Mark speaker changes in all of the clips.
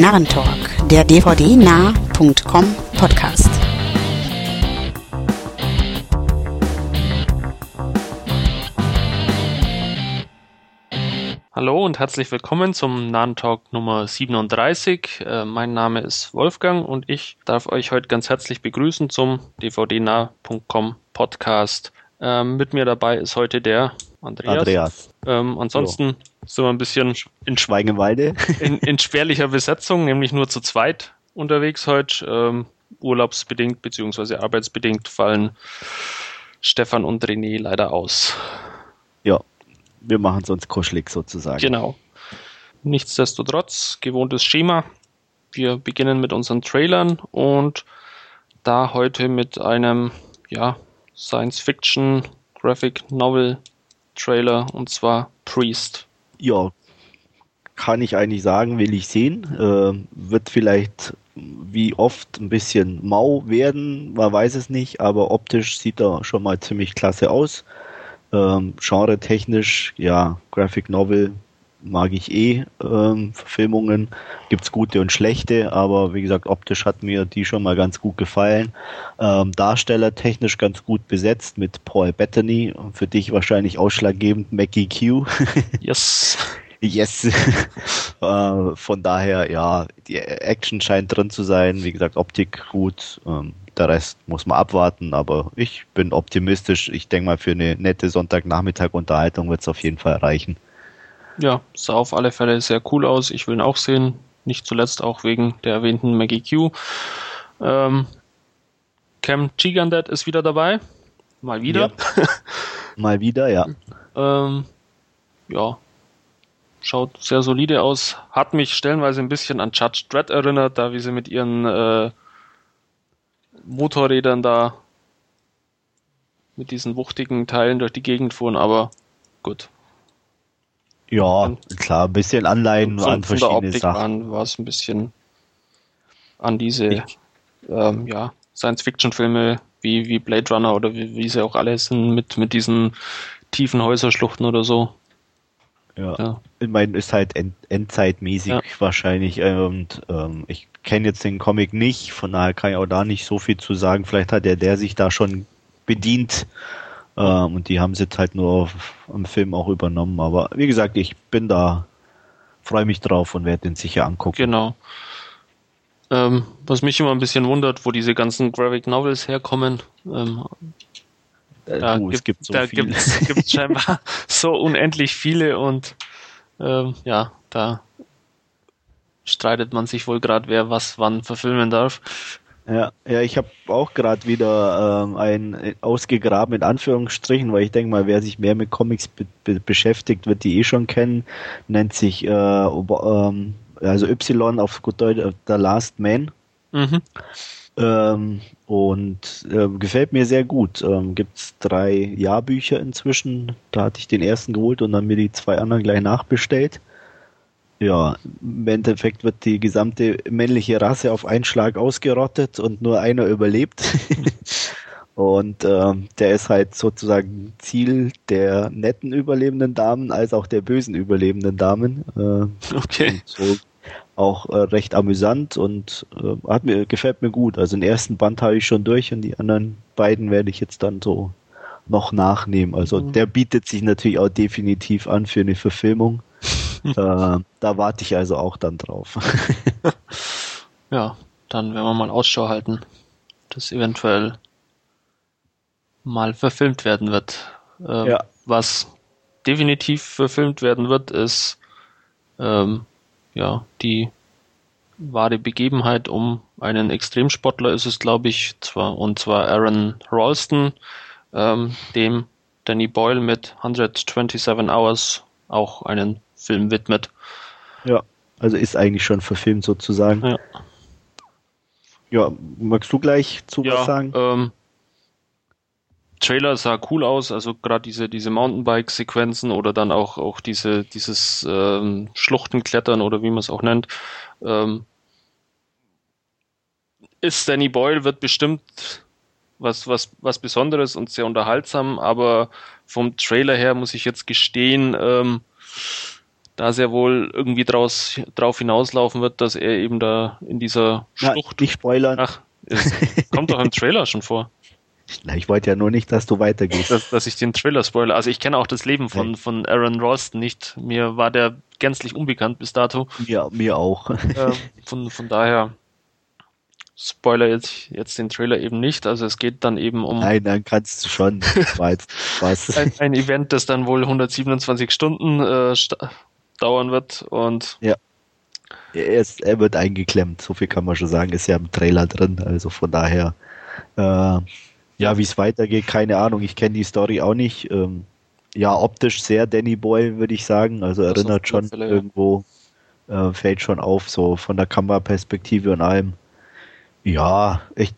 Speaker 1: Narrentalk, der dvdnah.com Podcast.
Speaker 2: Hallo und herzlich willkommen zum Narrentalk Nummer 37. Äh, mein Name ist Wolfgang und ich darf euch heute ganz herzlich begrüßen zum dvdnah.com Podcast. Ähm, mit mir dabei ist heute der Andreas.
Speaker 3: Andreas.
Speaker 2: Ähm, ansonsten Hallo. sind wir ein bisschen
Speaker 3: in Schweigenwalde.
Speaker 2: in, in spärlicher Besetzung, nämlich nur zu zweit unterwegs heute. Ähm, urlaubsbedingt bzw. arbeitsbedingt fallen Stefan und René leider aus.
Speaker 3: Ja, wir machen es uns kuschelig sozusagen.
Speaker 2: Genau. Nichtsdestotrotz, gewohntes Schema. Wir beginnen mit unseren Trailern und da heute mit einem ja, Science-Fiction Graphic Novel Trailer und zwar Priest.
Speaker 3: Ja, kann ich eigentlich sagen, will ich sehen. Äh, wird vielleicht wie oft ein bisschen mau werden, man weiß es nicht, aber optisch sieht er schon mal ziemlich klasse aus. Ähm, Genre technisch, ja, Graphic Novel mag ich eh ähm, Verfilmungen. Gibt's gute und schlechte, aber wie gesagt, optisch hat mir die schon mal ganz gut gefallen. Ähm, Darsteller technisch ganz gut besetzt mit Paul Bettany und für dich wahrscheinlich ausschlaggebend Mackie Q.
Speaker 2: yes.
Speaker 3: Yes. äh, von daher, ja, die Action scheint drin zu sein. Wie gesagt, Optik gut. Ähm, der Rest muss man abwarten, aber ich bin optimistisch. Ich denke mal, für eine nette Sonntagnachmittag-Unterhaltung wird es auf jeden Fall reichen.
Speaker 2: Ja, sah auf alle Fälle sehr cool aus. Ich will ihn auch sehen. Nicht zuletzt auch wegen der erwähnten Maggie Q. Ähm, Cam Gigandet ist wieder dabei. Mal wieder.
Speaker 3: Ja. Mal wieder, ja.
Speaker 2: ähm, ja. Schaut sehr solide aus. Hat mich stellenweise ein bisschen an Judge Dredd erinnert, da wie sie mit ihren äh, Motorrädern da mit diesen wuchtigen Teilen durch die Gegend fuhren, aber gut.
Speaker 3: Ja, klar, ein bisschen Anleihen
Speaker 2: an verschiedene von der Optik Sachen. war es ein bisschen an diese ähm, ja, Science-Fiction-Filme wie, wie Blade Runner oder wie, wie sie auch alle sind mit, mit diesen tiefen Häuserschluchten oder so.
Speaker 3: Ja, ja. ich meine, ist halt end, endzeitmäßig ja. wahrscheinlich und ähm, ich kenne jetzt den Comic nicht, von daher kann ich auch da nicht so viel zu sagen. Vielleicht hat der, der sich da schon bedient ähm, und die haben sie jetzt halt nur auf, am Film auch übernommen. Aber wie gesagt, ich bin da, freue mich drauf und werde den sicher angucken.
Speaker 2: Genau. Ähm, was mich immer ein bisschen wundert, wo diese ganzen Graphic Novels herkommen. Ähm,
Speaker 3: äh, da du, gibt, es so
Speaker 2: da gibt es scheinbar so unendlich viele und ähm, ja, da streitet man sich wohl gerade, wer was wann verfilmen darf.
Speaker 3: Ja, ja, ich habe auch gerade wieder ähm, ein ausgegraben in Anführungsstrichen, weil ich denke mal, wer sich mehr mit Comics be be beschäftigt, wird die eh schon kennen. Nennt sich äh, ähm, also Y auf gut Deutsch äh, The Last Man. Mhm. Ähm, und äh, gefällt mir sehr gut. Ähm, Gibt drei Jahrbücher inzwischen. Da hatte ich den ersten geholt und dann mir die zwei anderen gleich nachbestellt. Ja, im Endeffekt wird die gesamte männliche Rasse auf einen Schlag ausgerottet und nur einer überlebt. und ähm, der ist halt sozusagen Ziel der netten überlebenden Damen als auch der bösen überlebenden Damen.
Speaker 2: Äh, okay.
Speaker 3: So auch äh, recht amüsant und äh, hat mir gefällt mir gut. Also den ersten Band habe ich schon durch und die anderen beiden werde ich jetzt dann so noch nachnehmen. Also mhm. der bietet sich natürlich auch definitiv an für eine Verfilmung. Äh, da warte ich also auch dann drauf.
Speaker 2: ja, dann werden wir mal Ausschau halten, dass eventuell mal verfilmt werden wird. Ähm, ja. Was definitiv verfilmt werden wird, ist ähm, ja die wahre Begebenheit um einen Extremsportler ist es, glaube ich, zwar und zwar Aaron Ralston, ähm, dem Danny Boyle mit 127 Hours auch einen Film widmet.
Speaker 3: Ja, also ist eigentlich schon verfilmt sozusagen.
Speaker 2: Ja.
Speaker 3: Ja, magst du gleich zu ja, was sagen?
Speaker 2: Ähm, Trailer sah cool aus, also gerade diese diese Mountainbike-Sequenzen oder dann auch auch diese dieses ähm, Schluchtenklettern oder wie man es auch nennt. Ähm, ist Danny Boyle wird bestimmt was was was Besonderes und sehr unterhaltsam, aber vom Trailer her muss ich jetzt gestehen, ähm, da sehr wohl irgendwie draus, drauf hinauslaufen wird, dass er eben da in dieser
Speaker 3: Schlucht. nicht spoilern.
Speaker 2: Ach, es kommt doch im Trailer schon vor.
Speaker 3: Na, ich wollte ja nur nicht, dass du weitergehst.
Speaker 2: Dass, dass ich den Trailer spoilere. Also ich kenne auch das Leben von, von Aaron Ralston nicht. Mir war der gänzlich unbekannt bis dato.
Speaker 3: Ja, mir auch.
Speaker 2: Äh, von, von daher spoiler jetzt, jetzt den Trailer eben nicht. Also es geht dann eben um.
Speaker 3: Nein, dann kannst du schon.
Speaker 2: was. Ein, ein, Event, das dann wohl 127 Stunden äh, dauern wird und.
Speaker 3: Ja. Er, ist, er wird eingeklemmt, so viel kann man schon sagen, ist ja im Trailer drin. Also von daher, äh, ja, wie es weitergeht, keine Ahnung. Ich kenne die Story auch nicht. Ähm, ja, optisch sehr Danny Boy, würde ich sagen. Also das erinnert schon Fälle, irgendwo, äh, fällt schon auf, so von der Kameraperspektive und allem. Ja, echt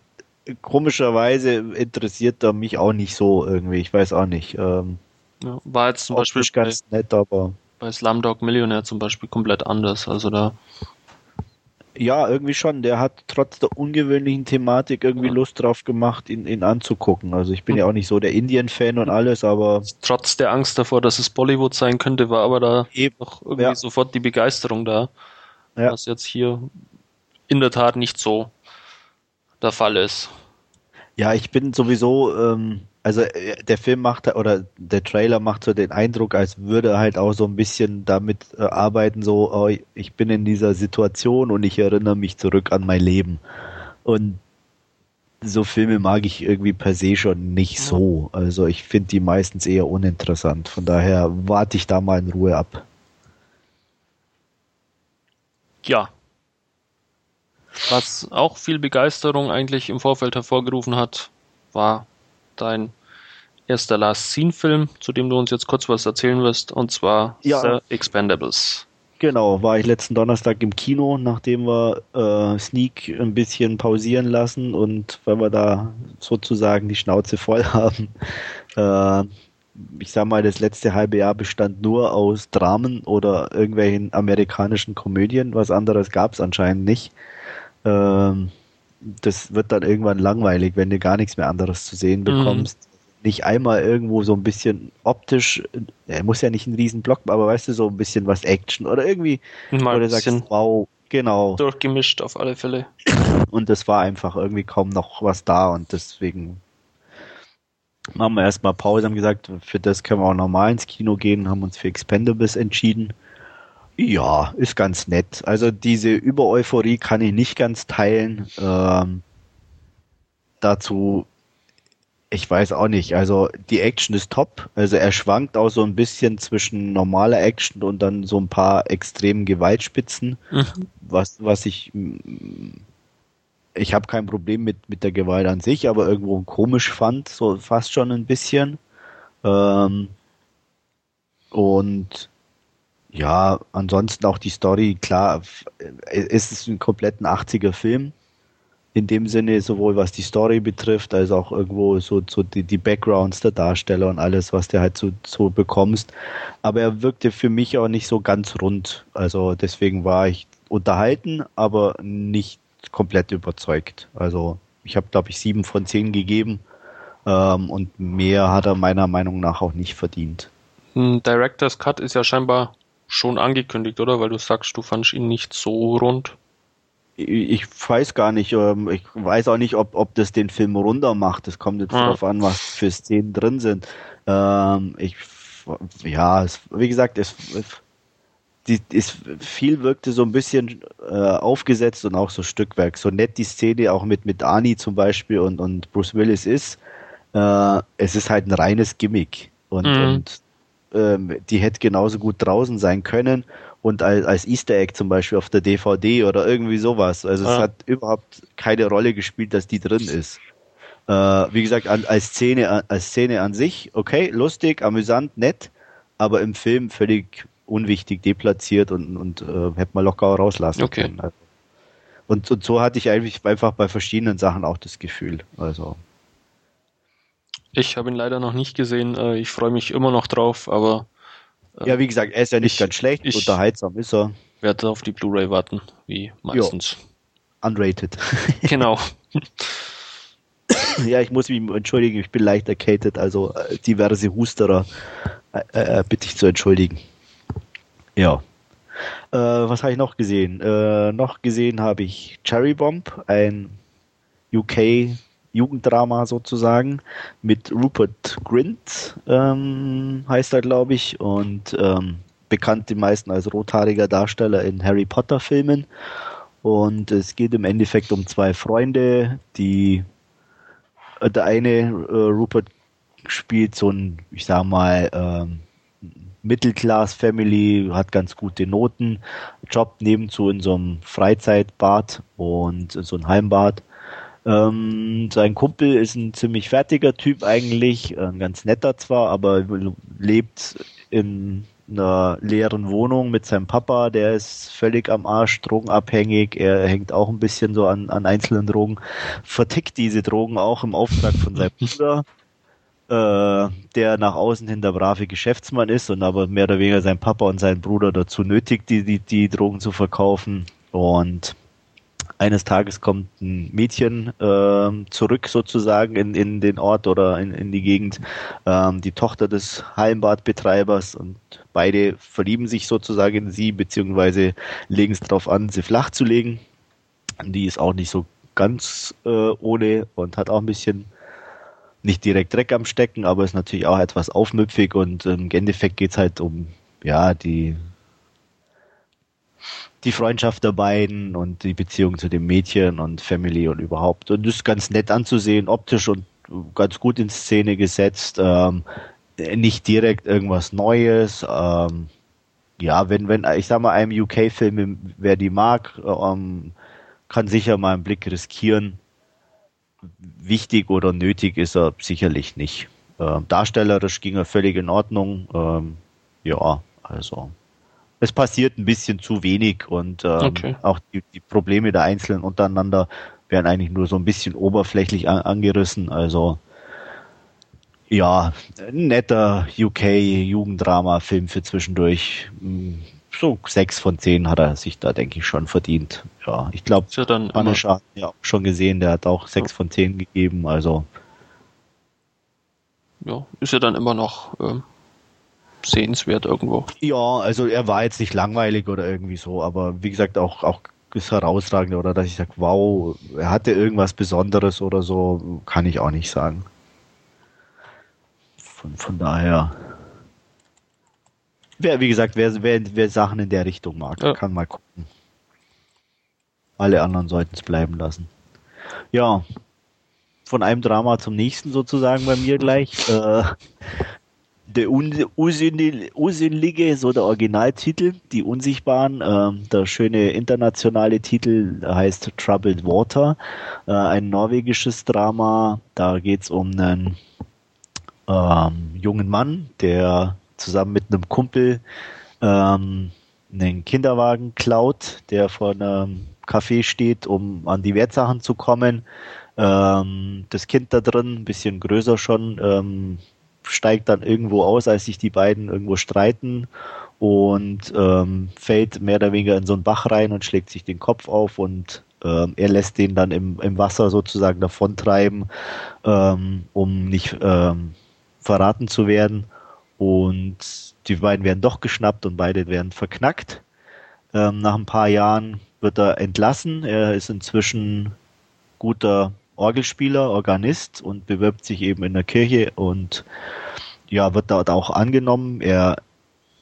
Speaker 3: komischerweise interessiert er mich auch nicht so irgendwie. Ich weiß auch nicht. Ähm,
Speaker 2: ja, war jetzt zum Beispiel
Speaker 3: ganz nett, aber
Speaker 2: bei Slumdog Millionär zum Beispiel komplett anders. Also da
Speaker 3: ja, irgendwie schon. Der hat trotz der ungewöhnlichen Thematik irgendwie ja. Lust drauf gemacht, ihn, ihn anzugucken. Also ich bin mhm. ja auch nicht so der Indien-Fan und alles, aber.
Speaker 2: Trotz der Angst davor, dass es Bollywood sein könnte, war aber da eben noch irgendwie ja. sofort die Begeisterung da. Ja. Was jetzt hier in der Tat nicht so der Fall ist.
Speaker 3: Ja, ich bin sowieso, ähm, also äh, der Film macht oder der Trailer macht so den Eindruck, als würde er halt auch so ein bisschen damit äh, arbeiten, so, oh, ich bin in dieser Situation und ich erinnere mich zurück an mein Leben. Und so Filme mag ich irgendwie per se schon nicht so. Also ich finde die meistens eher uninteressant. Von daher warte ich da mal in Ruhe ab.
Speaker 2: Ja, was auch viel Begeisterung eigentlich im Vorfeld hervorgerufen hat, war dein erster Last Scene Film, zu dem du uns jetzt kurz was erzählen wirst, und zwar
Speaker 3: ja.
Speaker 2: The Expendables.
Speaker 3: Genau, war ich letzten Donnerstag im Kino, nachdem wir äh, Sneak ein bisschen pausieren lassen und weil wir da sozusagen die Schnauze voll haben. Äh, ich sag mal, das letzte halbe Jahr bestand nur aus Dramen oder irgendwelchen amerikanischen Komödien. Was anderes gab es anscheinend nicht. Ähm, das wird dann irgendwann langweilig, wenn du gar nichts mehr anderes zu sehen mhm. bekommst. Nicht einmal irgendwo so ein bisschen optisch, er muss ja nicht ein Riesenblock, aber weißt du, so ein bisschen was Action oder irgendwie,
Speaker 2: Mal du sagst,
Speaker 3: wow, genau.
Speaker 2: Durchgemischt auf alle Fälle.
Speaker 3: Und das war einfach irgendwie kaum noch was da und deswegen machen wir erstmal Pause, haben gesagt, für das können wir auch normal ins Kino gehen, haben uns für Expendables entschieden. Ja, ist ganz nett. Also diese Übereuphorie kann ich nicht ganz teilen. Ähm, dazu, ich weiß auch nicht. Also die Action ist top. Also er schwankt auch so ein bisschen zwischen normaler Action und dann so ein paar extremen Gewaltspitzen, mhm. was was ich ich habe kein Problem mit mit der Gewalt an sich, aber irgendwo komisch fand, so fast schon ein bisschen. Ähm, und ja, ansonsten auch die Story, klar, es ist ein kompletten 80er Film. In dem Sinne, sowohl was die Story betrifft, als auch irgendwo so, so die, die Backgrounds der Darsteller und alles, was du halt so, so bekommst. Aber er wirkte für mich auch nicht so ganz rund. Also deswegen war ich unterhalten, aber nicht komplett überzeugt. Also ich habe, glaube ich, sieben von zehn gegeben. Ähm, und mehr hat er meiner Meinung nach auch nicht verdient.
Speaker 2: Director's Cut ist ja scheinbar schon angekündigt, oder? Weil du sagst, du fandst ihn nicht so rund.
Speaker 3: Ich weiß gar nicht, ähm, ich weiß auch nicht, ob, ob das den Film runder macht. Das kommt jetzt ah. darauf an, was für Szenen drin sind. Ähm, ich, ja, es, wie gesagt, es, die, es, viel wirkte so ein bisschen äh, aufgesetzt und auch so Stückwerk. So nett die Szene auch mit, mit Ani zum Beispiel und, und Bruce Willis ist. Äh, es ist halt ein reines Gimmick. Und, mhm. und ähm, die hätte genauso gut draußen sein können und als, als Easter Egg zum Beispiel auf der DVD oder irgendwie sowas. Also ja. es hat überhaupt keine Rolle gespielt, dass die drin ist. Äh, wie gesagt, an, als Szene, als Szene an sich, okay, lustig, amüsant, nett, aber im Film völlig unwichtig, deplatziert und, und äh, hätte man locker rauslassen
Speaker 2: okay. können. Also.
Speaker 3: Und, und so hatte ich eigentlich einfach bei verschiedenen Sachen auch das Gefühl. Also
Speaker 2: ich habe ihn leider noch nicht gesehen. Äh, ich freue mich immer noch drauf, aber.
Speaker 3: Äh, ja, wie gesagt, er ist ja nicht ich, ganz schlecht. Ich unterhaltsam ist er.
Speaker 2: Werde auf die Blu-ray warten, wie meistens.
Speaker 3: Jo. Unrated.
Speaker 2: genau.
Speaker 3: ja, ich muss mich entschuldigen, ich bin leicht erkältet, also äh, diverse Husterer äh, äh, bitte ich zu entschuldigen. Ja. Äh, was habe ich noch gesehen? Äh, noch gesehen habe ich Cherry Bomb, ein UK Jugenddrama sozusagen mit Rupert Grint ähm, heißt er glaube ich und ähm, bekannt die meisten als rothaariger Darsteller in Harry Potter Filmen und es geht im Endeffekt um zwei Freunde, die äh, der eine äh, Rupert spielt so ein ich sag mal ähm, Mittelclass-Family, hat ganz gute Noten, jobbt nebenzu in so einem Freizeitbad und so ein Heimbad. Ähm, sein Kumpel ist ein ziemlich fertiger Typ eigentlich, ein ganz netter zwar, aber lebt in einer leeren Wohnung mit seinem Papa, der ist völlig am Arsch, drogenabhängig, er hängt auch ein bisschen so an, an einzelnen Drogen, vertickt diese Drogen auch im Auftrag von seinem Bruder äh, der nach außen hin der brave Geschäftsmann ist und aber mehr oder weniger sein Papa und sein Bruder dazu nötigt, die, die, die Drogen zu verkaufen. Und eines Tages kommt ein Mädchen äh, zurück sozusagen in, in den Ort oder in, in die Gegend, ähm, die Tochter des Heimbadbetreibers und beide verlieben sich sozusagen in sie, beziehungsweise legen es darauf an, sie flach zu legen. Die ist auch nicht so ganz äh, ohne und hat auch ein bisschen nicht direkt Dreck am Stecken, aber ist natürlich auch etwas aufmüpfig und im Endeffekt geht es halt um ja die die Freundschaft der beiden und die Beziehung zu dem Mädchen und Family und überhaupt. Und das ist ganz nett anzusehen, optisch und ganz gut in Szene gesetzt. Ähm, nicht direkt irgendwas Neues. Ähm, ja, wenn, wenn, ich sag mal, einem UK-Film, wer die mag, ähm, kann sicher mal einen Blick riskieren wichtig oder nötig ist er sicherlich nicht. Ähm, darstellerisch ging er völlig in Ordnung. Ähm, ja, also es passiert ein bisschen zu wenig und ähm, okay. auch die, die, Probleme der Einzelnen untereinander werden eigentlich nur so ein bisschen oberflächlich an, angerissen. Also ja, ein netter UK-Jugenddrama-Film für zwischendurch. Hm, so sechs von zehn hat er sich da, denke ich, schon verdient. Ja, ich glaube, ja Punisher ja schon gesehen, der hat auch sechs ja. von zehn gegeben, also.
Speaker 2: Ja, ist ja dann immer noch ähm, sehenswert irgendwo.
Speaker 3: Ja, also er war jetzt nicht langweilig oder irgendwie so, aber wie gesagt, auch, auch ist herausragend oder dass ich sage, wow, er hatte irgendwas Besonderes oder so, kann ich auch nicht sagen. Von, von daher. Wer, wie gesagt, wer, wer, wer Sachen in der Richtung mag, ja. kann mal gucken. Alle anderen sollten es bleiben lassen. Ja, von einem Drama zum nächsten sozusagen bei mir gleich. Äh, der Unsinnlige, so der Originaltitel, die Unsichtbaren. Äh, der schöne internationale Titel heißt Troubled Water, äh, ein norwegisches Drama. Da geht's um einen ähm, jungen Mann, der zusammen mit einem Kumpel ähm, einen Kinderwagen klaut, der vor einem Café steht, um an die Wertsachen zu kommen. Ähm, das Kind da drin, ein bisschen größer schon, ähm, steigt dann irgendwo aus, als sich die beiden irgendwo streiten und ähm, fällt mehr oder weniger in so einen Bach rein und schlägt sich den Kopf auf und ähm, er lässt den dann im, im Wasser sozusagen davontreiben, ähm, um nicht ähm, verraten zu werden. Und die beiden werden doch geschnappt und beide werden verknackt. Ähm, nach ein paar Jahren wird er entlassen. Er ist inzwischen guter Orgelspieler, Organist und bewirbt sich eben in der Kirche und ja, wird dort auch angenommen. Er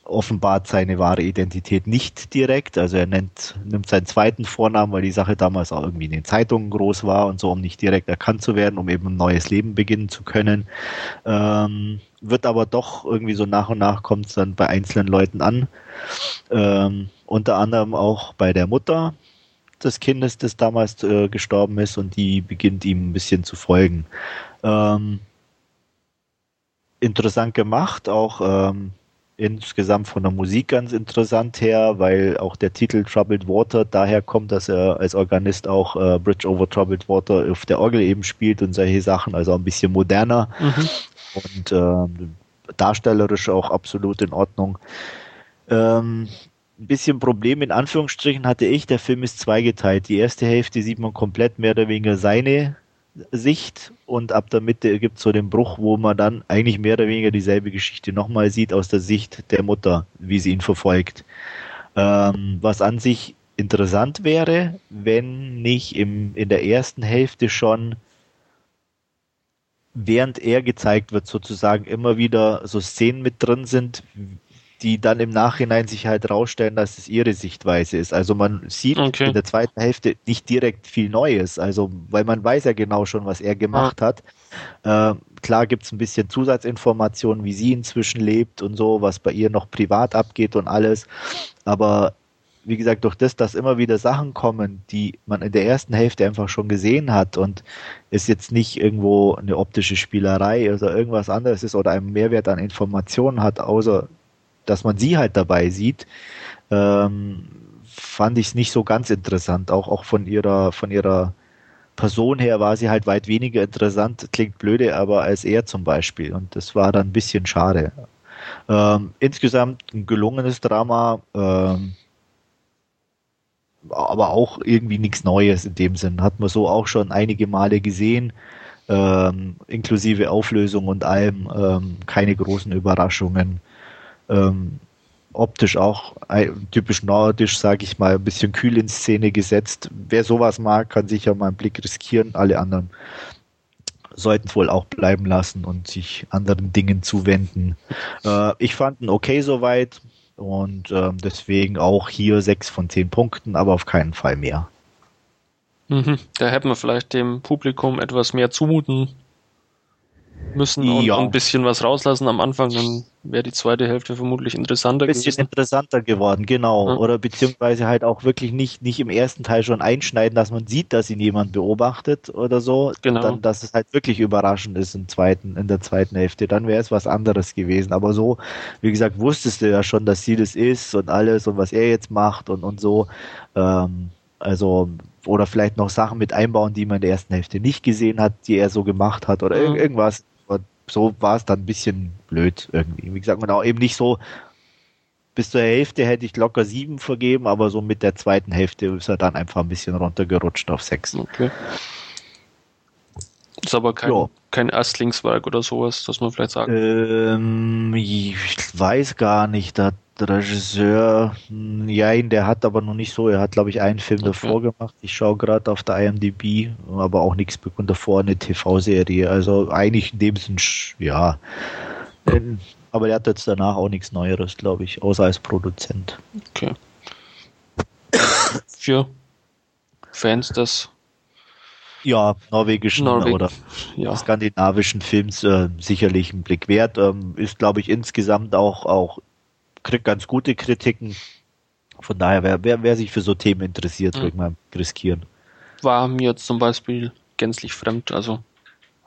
Speaker 3: offenbart seine wahre Identität nicht direkt. Also er nennt, nimmt seinen zweiten Vornamen, weil die Sache damals auch irgendwie in den Zeitungen groß war und so, um nicht direkt erkannt zu werden, um eben ein neues Leben beginnen zu können. Ähm, wird aber doch irgendwie so nach und nach kommt es dann bei einzelnen Leuten an. Ähm, unter anderem auch bei der Mutter des Kindes, das damals äh, gestorben ist und die beginnt ihm ein bisschen zu folgen. Ähm, interessant gemacht, auch ähm, insgesamt von der Musik ganz interessant her, weil auch der Titel Troubled Water daher kommt, dass er als Organist auch äh, Bridge over Troubled Water auf der Orgel eben spielt und solche Sachen, also ein bisschen moderner mhm. und äh, darstellerisch auch absolut in Ordnung. Ähm, ein bisschen Problem in Anführungsstrichen hatte ich, der Film ist zweigeteilt. Die erste Hälfte sieht man komplett mehr oder weniger seine Sicht und ab der Mitte gibt es so den Bruch, wo man dann eigentlich mehr oder weniger dieselbe Geschichte nochmal sieht aus der Sicht der Mutter, wie sie ihn verfolgt. Ähm, was an sich interessant wäre, wenn nicht im, in der ersten Hälfte schon während er gezeigt wird, sozusagen immer wieder so Szenen mit drin sind, die dann im Nachhinein sich halt rausstellen, dass es ihre Sichtweise ist. Also man sieht okay. in der zweiten Hälfte nicht direkt viel Neues, also weil man weiß ja genau schon, was er gemacht ah. hat. Äh, klar gibt's ein bisschen Zusatzinformationen, wie sie inzwischen lebt und so, was bei ihr noch privat abgeht und alles. Aber wie gesagt, durch das, dass immer wieder Sachen kommen, die man in der ersten Hälfte einfach schon gesehen hat und es jetzt nicht irgendwo eine optische Spielerei oder irgendwas anderes ist oder einen Mehrwert an Informationen hat, außer dass man sie halt dabei sieht, ähm, fand ich es nicht so ganz interessant. Auch, auch von ihrer, von ihrer Person her war sie halt weit weniger interessant, klingt blöde, aber als er zum Beispiel. Und das war dann ein bisschen schade. Ähm, insgesamt ein gelungenes Drama, ähm, aber auch irgendwie nichts Neues in dem Sinn. Hat man so auch schon einige Male gesehen, ähm, inklusive Auflösung und allem, ähm, keine großen Überraschungen. Ähm, optisch auch typisch nordisch, sage ich mal, ein bisschen kühl in Szene gesetzt. Wer sowas mag, kann sicher mal einen Blick riskieren. Alle anderen sollten wohl auch bleiben lassen und sich anderen Dingen zuwenden. Äh, ich fand ihn okay soweit und äh, deswegen auch hier sechs von zehn Punkten, aber auf keinen Fall mehr.
Speaker 2: Mhm. Da hätten wir vielleicht dem Publikum etwas mehr zumuten müssen und, ja. ein bisschen was rauslassen am Anfang, dann wäre die zweite Hälfte vermutlich interessanter
Speaker 3: Ein bisschen gewesen. interessanter geworden, genau. Ja. Oder beziehungsweise halt auch wirklich nicht, nicht im ersten Teil schon einschneiden, dass man sieht, dass ihn jemand beobachtet oder so. Genau. Dann, dass es halt wirklich überraschend ist im zweiten, in der zweiten Hälfte. Dann wäre es was anderes gewesen. Aber so, wie gesagt, wusstest du ja schon, dass sie das ist und alles und was er jetzt macht und, und so. Ähm, also, oder vielleicht noch Sachen mit einbauen, die man in der ersten Hälfte nicht gesehen hat, die er so gemacht hat oder mhm. irgendwas so war es dann ein bisschen blöd irgendwie. Wie gesagt, man auch eben nicht so, bis zur Hälfte hätte ich locker sieben vergeben, aber so mit der zweiten Hälfte ist er dann einfach ein bisschen runtergerutscht auf sechs. Okay.
Speaker 2: Ist aber kein, ja. kein Erstlingswerk oder sowas, dass man vielleicht sagen.
Speaker 3: Ähm, ich weiß gar nicht. Da Regisseur, ja, der hat aber noch nicht so, er hat glaube ich einen Film okay. davor gemacht. Ich schaue gerade auf der IMDb, aber auch nichts bekommen davor, eine TV-Serie. Also eigentlich in dem Sinn, ja. Aber er hat jetzt danach auch nichts Neueres, glaube ich, außer als Produzent. Okay.
Speaker 2: Für Fans des
Speaker 3: ja, norwegischen Norwegen. oder ja. skandinavischen Films äh, sicherlich ein Blick wert. Ähm, ist, glaube ich, insgesamt auch, auch kriegt ganz gute Kritiken. Von daher, wer, wer, wer sich für so Themen interessiert, mhm. wird mal riskieren.
Speaker 2: War mir zum Beispiel gänzlich fremd, also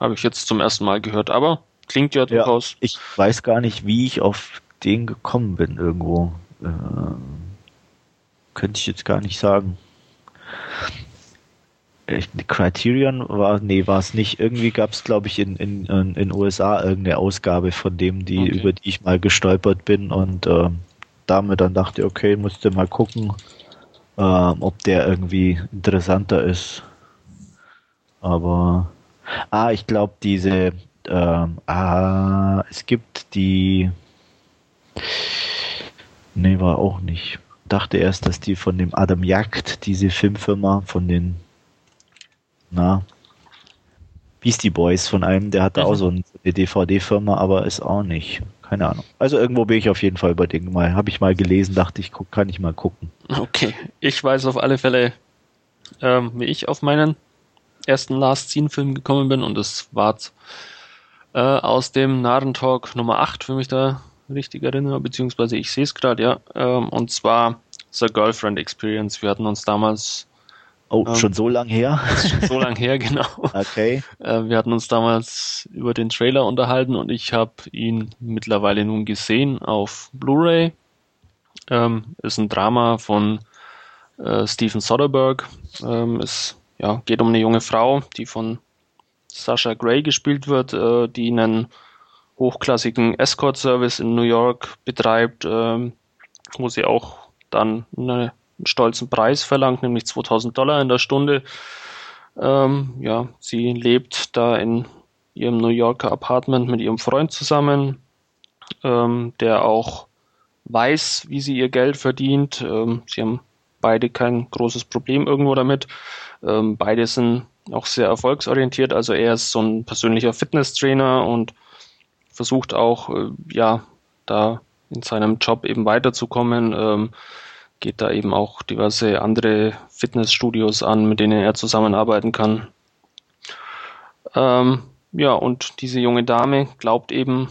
Speaker 2: habe ich jetzt zum ersten Mal gehört, aber klingt ja durchaus. Ja,
Speaker 3: ich weiß gar nicht, wie ich auf den gekommen bin irgendwo. Äh, könnte ich jetzt gar nicht sagen. Criterion war, nee, war es nicht. Irgendwie gab es, glaube ich, in, in, in USA irgendeine Ausgabe von dem, die, okay. über die ich mal gestolpert bin und äh, damit dann dachte, okay, musste mal gucken, äh, ob der irgendwie interessanter ist. Aber ah, ich glaube, diese äh, ah, es gibt die Nee, war auch nicht. Dachte erst, dass die von dem Adam Jagd, diese Filmfirma, von den na, Beastie Boys von einem, der hatte mhm. auch so eine DVD-Firma, aber ist auch nicht. Keine Ahnung. Also irgendwo bin ich auf jeden Fall bei denen mal. Habe ich mal gelesen, dachte ich, guck, kann ich mal gucken.
Speaker 2: Okay, ich weiß auf alle Fälle, ähm, wie ich auf meinen ersten Last Scene Film gekommen bin und das war äh, aus dem Narrentalk Nummer 8, wenn mich da richtig erinnere, beziehungsweise ich sehe es gerade, ja. Ähm, und zwar The Girlfriend Experience. Wir hatten uns damals
Speaker 3: Oh, ähm, schon so lang her?
Speaker 2: Schon so lang her, genau.
Speaker 3: Okay.
Speaker 2: Äh, wir hatten uns damals über den Trailer unterhalten und ich habe ihn mittlerweile nun gesehen auf Blu-ray. Ähm, ist ein Drama von äh, Steven Soderbergh. Ähm, es ja, geht um eine junge Frau, die von Sasha Gray gespielt wird, äh, die einen hochklassigen Escort-Service in New York betreibt, äh, wo sie auch dann eine einen stolzen Preis verlangt, nämlich 2000 Dollar in der Stunde. Ähm, ja, sie lebt da in ihrem New Yorker Apartment mit ihrem Freund zusammen, ähm, der auch weiß, wie sie ihr Geld verdient. Ähm, sie haben beide kein großes Problem irgendwo damit. Ähm, beide sind auch sehr erfolgsorientiert. Also er ist so ein persönlicher Fitnesstrainer und versucht auch, äh, ja, da in seinem Job eben weiterzukommen. Geht da eben auch diverse andere Fitnessstudios an, mit denen er zusammenarbeiten kann. Ähm, ja, und diese junge Dame glaubt eben,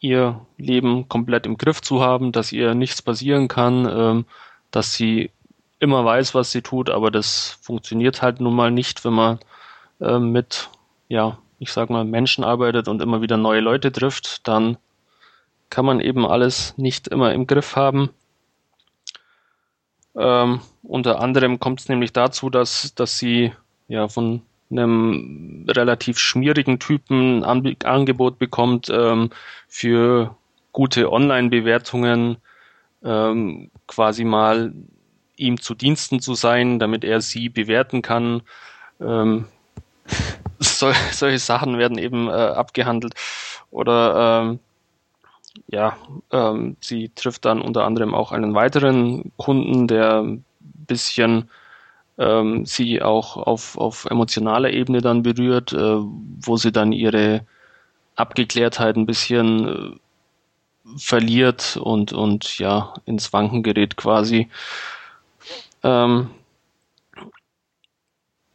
Speaker 2: ihr Leben komplett im Griff zu haben, dass ihr nichts passieren kann, ähm, dass sie immer weiß, was sie tut, aber das funktioniert halt nun mal nicht, wenn man äh, mit, ja, ich sag mal, Menschen arbeitet und immer wieder neue Leute trifft, dann kann man eben alles nicht immer im Griff haben. Ähm, unter anderem kommt es nämlich dazu, dass, dass sie ja von einem relativ schmierigen Typen ein Angebot bekommt ähm, für gute Online-Bewertungen, ähm, quasi mal ihm zu Diensten zu sein, damit er sie bewerten kann. Ähm, sol solche Sachen werden eben äh, abgehandelt. Oder ähm, ja, ähm, sie trifft dann unter anderem auch einen weiteren Kunden, der ein bisschen ähm, sie auch auf, auf emotionaler Ebene dann berührt, äh, wo sie dann ihre Abgeklärtheit ein bisschen äh, verliert und, und ja, ins Wanken gerät quasi. Ähm,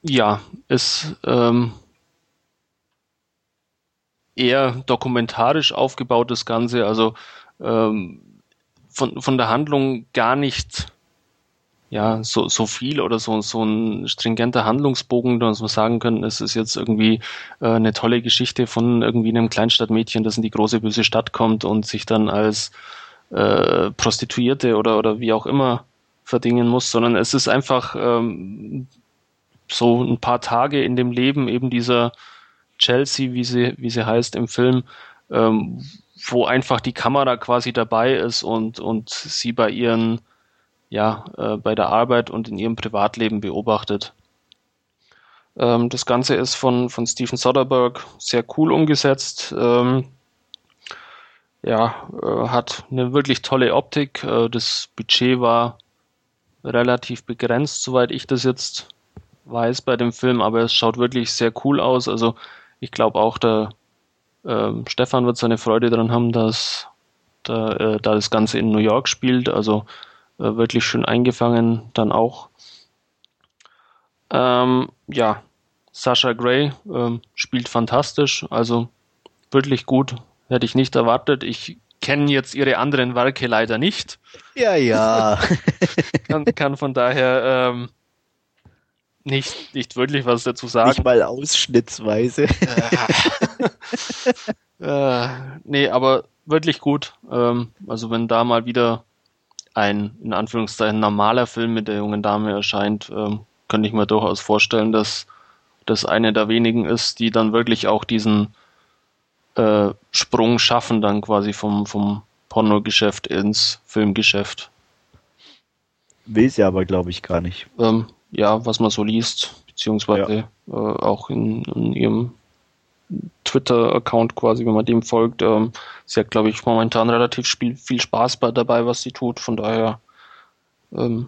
Speaker 2: ja, ist ähm, eher dokumentarisch aufgebaut, das Ganze, also ähm, von, von der Handlung gar nicht ja, so, so viel oder so, so ein stringenter Handlungsbogen, dass wir sagen können, es ist jetzt irgendwie äh, eine tolle Geschichte von irgendwie einem Kleinstadtmädchen, das in die große böse Stadt kommt und sich dann als äh, Prostituierte oder, oder wie auch immer verdingen muss, sondern es ist einfach ähm, so ein paar Tage in dem Leben eben dieser Chelsea, wie sie, wie sie heißt im Film, ähm, wo einfach die Kamera quasi dabei ist und, und sie bei ihren ja, äh, bei der Arbeit und in ihrem Privatleben beobachtet. Ähm, das Ganze ist von, von Steven Soderbergh sehr cool umgesetzt. Ähm, ja, äh, hat eine wirklich tolle Optik. Äh, das Budget war relativ begrenzt, soweit ich das jetzt weiß bei dem Film, aber es schaut wirklich sehr cool aus. Also ich glaube auch, der äh, Stefan wird seine Freude daran haben, dass da, äh, da das Ganze in New York spielt. Also äh, wirklich schön eingefangen dann auch. Ähm, ja, Sasha Gray ähm, spielt fantastisch, also wirklich gut. Hätte ich nicht erwartet. Ich kenne jetzt ihre anderen Werke leider nicht.
Speaker 3: Ja, ja.
Speaker 2: kann, kann von daher ähm, nicht, nicht wirklich was dazu sagen. Nicht
Speaker 3: mal ausschnittsweise.
Speaker 2: äh, nee, aber wirklich gut. Ähm, also wenn da mal wieder ein in Anführungszeichen normaler Film mit der jungen Dame erscheint, ähm, könnte ich mir durchaus vorstellen, dass das eine der wenigen ist, die dann wirklich auch diesen äh, Sprung schaffen, dann quasi vom, vom Pornogeschäft ins Filmgeschäft.
Speaker 3: Will sie aber, glaube ich, gar nicht.
Speaker 2: Ähm, ja, was man so liest, beziehungsweise ja. äh, auch in, in ihrem Twitter-Account quasi, wenn man dem folgt. Ähm, sie hat, glaube ich, momentan relativ viel, viel Spaß bei, dabei, was sie tut. Von daher ähm,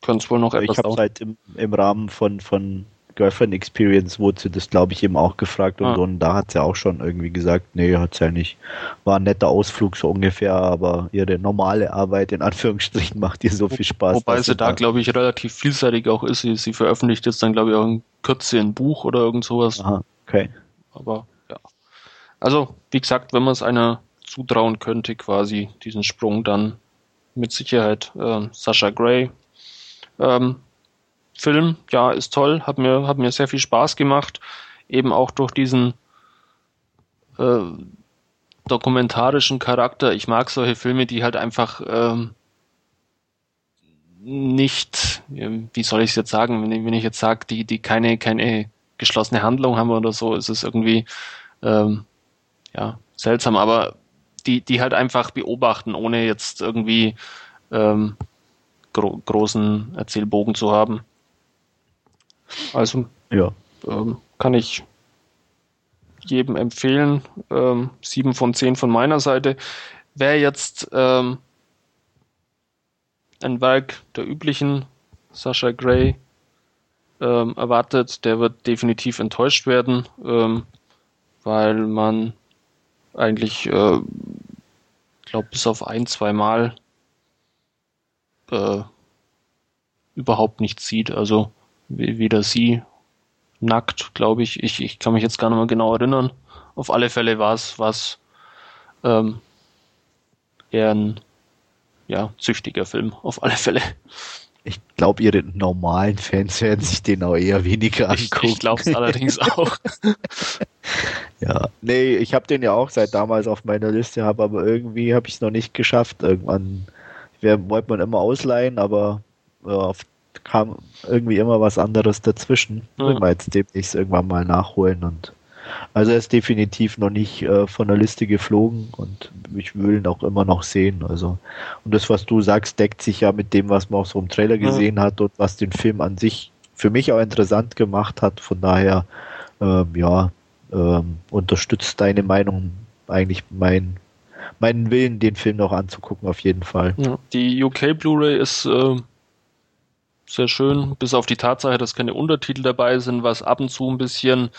Speaker 2: könnte es wohl noch
Speaker 3: etwas Ich habe halt im, im Rahmen von, von Girlfriend Experience wurde sie das, glaube ich, eben auch gefragt und, ah. und da hat sie auch schon irgendwie gesagt, nee, hat sie ja nicht. War ein netter Ausflug so ungefähr, aber ihre normale Arbeit in Anführungsstrichen macht ihr so viel Spaß.
Speaker 2: Wobei sie da, glaube ich, relativ vielseitig auch ist. Sie, sie veröffentlicht jetzt dann, glaube ich, auch in Kürze ein Buch oder irgend sowas.
Speaker 3: Aha. Okay.
Speaker 2: Aber ja. Also, wie gesagt, wenn man es einer zutrauen könnte, quasi diesen Sprung, dann mit Sicherheit äh, Sascha Gray. Ähm, Film, ja, ist toll, hat mir, hat mir sehr viel Spaß gemacht, eben auch durch diesen äh, dokumentarischen Charakter. Ich mag solche Filme, die halt einfach ähm, nicht, wie soll ich es jetzt sagen, wenn ich, wenn ich jetzt sage, die, die keine, keine geschlossene Handlung haben oder so, ist es irgendwie ähm, ja, seltsam, aber die, die halt einfach beobachten, ohne jetzt irgendwie ähm, gro großen Erzählbogen zu haben. Also ja. ähm, kann ich jedem empfehlen. Ähm, sieben von zehn von meiner Seite. Wer jetzt ähm, ein Werk der üblichen Sascha Gray ähm, erwartet, der wird definitiv enttäuscht werden, ähm, weil man eigentlich, äh, glaube bis auf ein, zwei Mal äh, überhaupt nichts sieht. Also weder sie nackt, glaube ich. ich. Ich kann mich jetzt gar nicht mehr genau erinnern. Auf alle Fälle war es was ähm, eher ein ja, züchtiger Film, auf alle Fälle.
Speaker 3: Ich glaube, ihre normalen Fans werden sich den auch eher weniger angucken. Ich,
Speaker 2: ich glaube es allerdings auch.
Speaker 3: ja, nee, ich habe den ja auch seit damals auf meiner Liste, habe aber irgendwie habe ich es noch nicht geschafft. Irgendwann wollte man immer ausleihen, aber ja, kam irgendwie immer was anderes dazwischen. Ja. Ich jetzt demnächst irgendwann mal nachholen und also er ist definitiv noch nicht äh, von der Liste geflogen und ich will ihn auch immer noch sehen. Also und das, was du sagst, deckt sich ja mit dem, was man auch so im Trailer gesehen ja. hat und was den Film an sich für mich auch interessant gemacht hat. Von daher, ähm, ja, ähm, unterstützt deine Meinung eigentlich mein meinen Willen, den Film noch anzugucken, auf jeden Fall.
Speaker 2: Ja, die UK Blu-ray ist äh, sehr schön, bis auf die Tatsache, dass keine Untertitel dabei sind, was ab und zu ein bisschen,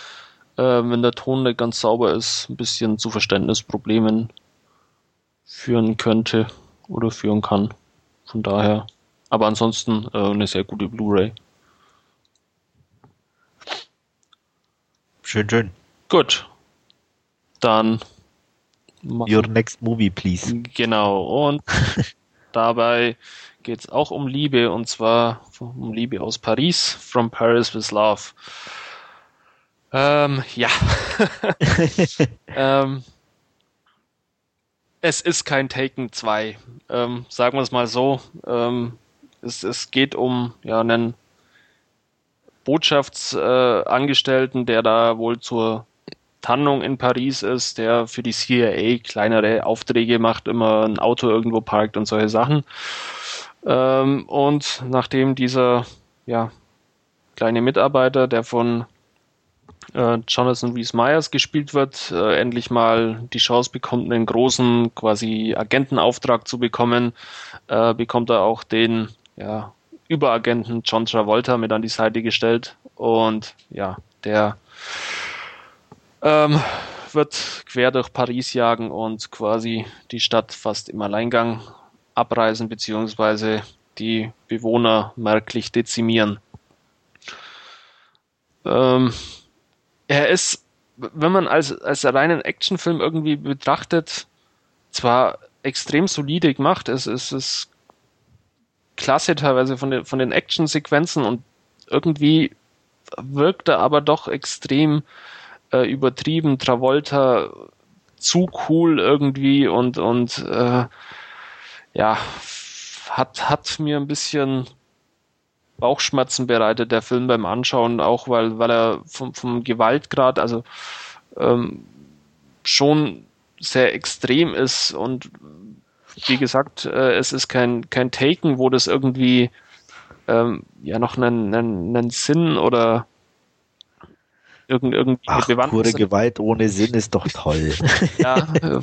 Speaker 2: äh, wenn der Ton nicht ganz sauber ist, ein bisschen zu Verständnisproblemen führen könnte oder führen kann. Von daher. Aber ansonsten äh, eine sehr gute Blu-ray.
Speaker 3: Schön, schön.
Speaker 2: Gut. Dann
Speaker 3: Your next movie, please.
Speaker 2: Genau. Und dabei geht es auch um Liebe und zwar um Liebe aus Paris, From Paris with Love. Ähm, ja. ähm, es ist kein Taken 2. Ähm, sagen wir es mal so. Ähm, es, es geht um ja, einen Botschaftsangestellten, äh, der da wohl zur Tannung in Paris ist, der für die CIA kleinere Aufträge macht, immer ein Auto irgendwo parkt und solche Sachen. Ähm, und nachdem dieser ja, kleine Mitarbeiter, der von äh, Jonathan Rhys Myers gespielt wird, äh, endlich mal die Chance bekommt, einen großen quasi Agentenauftrag zu bekommen, äh, bekommt er auch den ja, Überagenten John Travolta mit an die Seite gestellt. Und ja, der ähm, wird quer durch Paris jagen und quasi die Stadt fast im Alleingang abreisen beziehungsweise die Bewohner merklich dezimieren. Ähm, er ist, wenn man als, als reinen Actionfilm irgendwie betrachtet, zwar extrem solide gemacht, es, es ist klasse teilweise von den, von den Actionsequenzen und irgendwie wirkt er aber doch extrem äh, übertrieben, Travolta zu cool irgendwie und, und äh, ja, hat, hat mir ein bisschen Bauchschmerzen bereitet, der Film beim Anschauen, auch weil, weil er vom, vom Gewaltgrad, also ähm, schon sehr extrem ist und wie gesagt, äh, es ist kein, kein Taken, wo das irgendwie ähm, ja noch einen, einen, einen Sinn oder irgend, irgendwie
Speaker 3: Ach, Bewandtnis. Pure Gewalt ohne Sinn ist doch toll.
Speaker 2: ja, äh,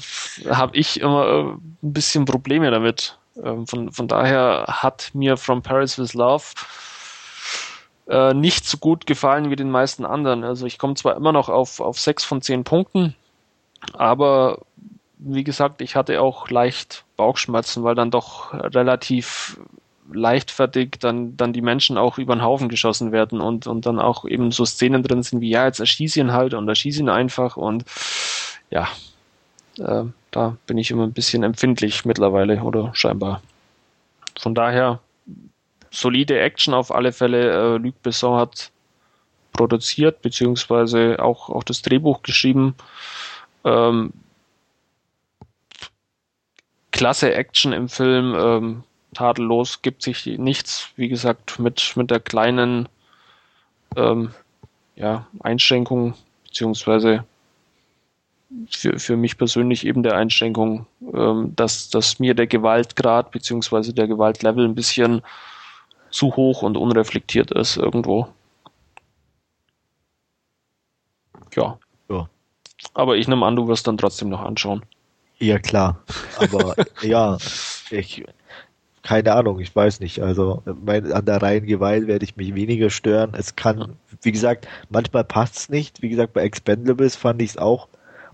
Speaker 2: habe ich immer äh, ein bisschen Probleme damit. Ähm, von, von daher hat mir From Paris with Love äh, nicht so gut gefallen wie den meisten anderen. Also ich komme zwar immer noch auf, auf sechs von zehn Punkten, aber wie gesagt, ich hatte auch leicht Bauchschmerzen, weil dann doch relativ leichtfertig dann, dann die Menschen auch über den Haufen geschossen werden und, und dann auch eben so Szenen drin sind wie, ja, jetzt erschieß ihn halt und erschieß ihn einfach und ja, äh, da bin ich immer ein bisschen empfindlich mittlerweile oder scheinbar. Von daher solide Action auf alle Fälle. Äh, Luc Besson hat produziert, beziehungsweise auch, auch das Drehbuch geschrieben. Ähm, klasse Action im Film. Ähm, tadellos, gibt sich nichts, wie gesagt, mit, mit der kleinen ähm, ja, Einschränkung, beziehungsweise für, für mich persönlich eben der Einschränkung, ähm, dass, dass mir der Gewaltgrad beziehungsweise der Gewaltlevel ein bisschen zu hoch und unreflektiert ist irgendwo. Ja. ja. Aber ich nehme an, du wirst dann trotzdem noch anschauen.
Speaker 3: Ja, klar. Aber ja, ich, keine Ahnung, ich weiß nicht. Also mein, an der reinen Gewalt werde ich mich weniger stören. Es kann, wie gesagt, manchmal passt es nicht. Wie gesagt, bei Expendables fand ich es auch,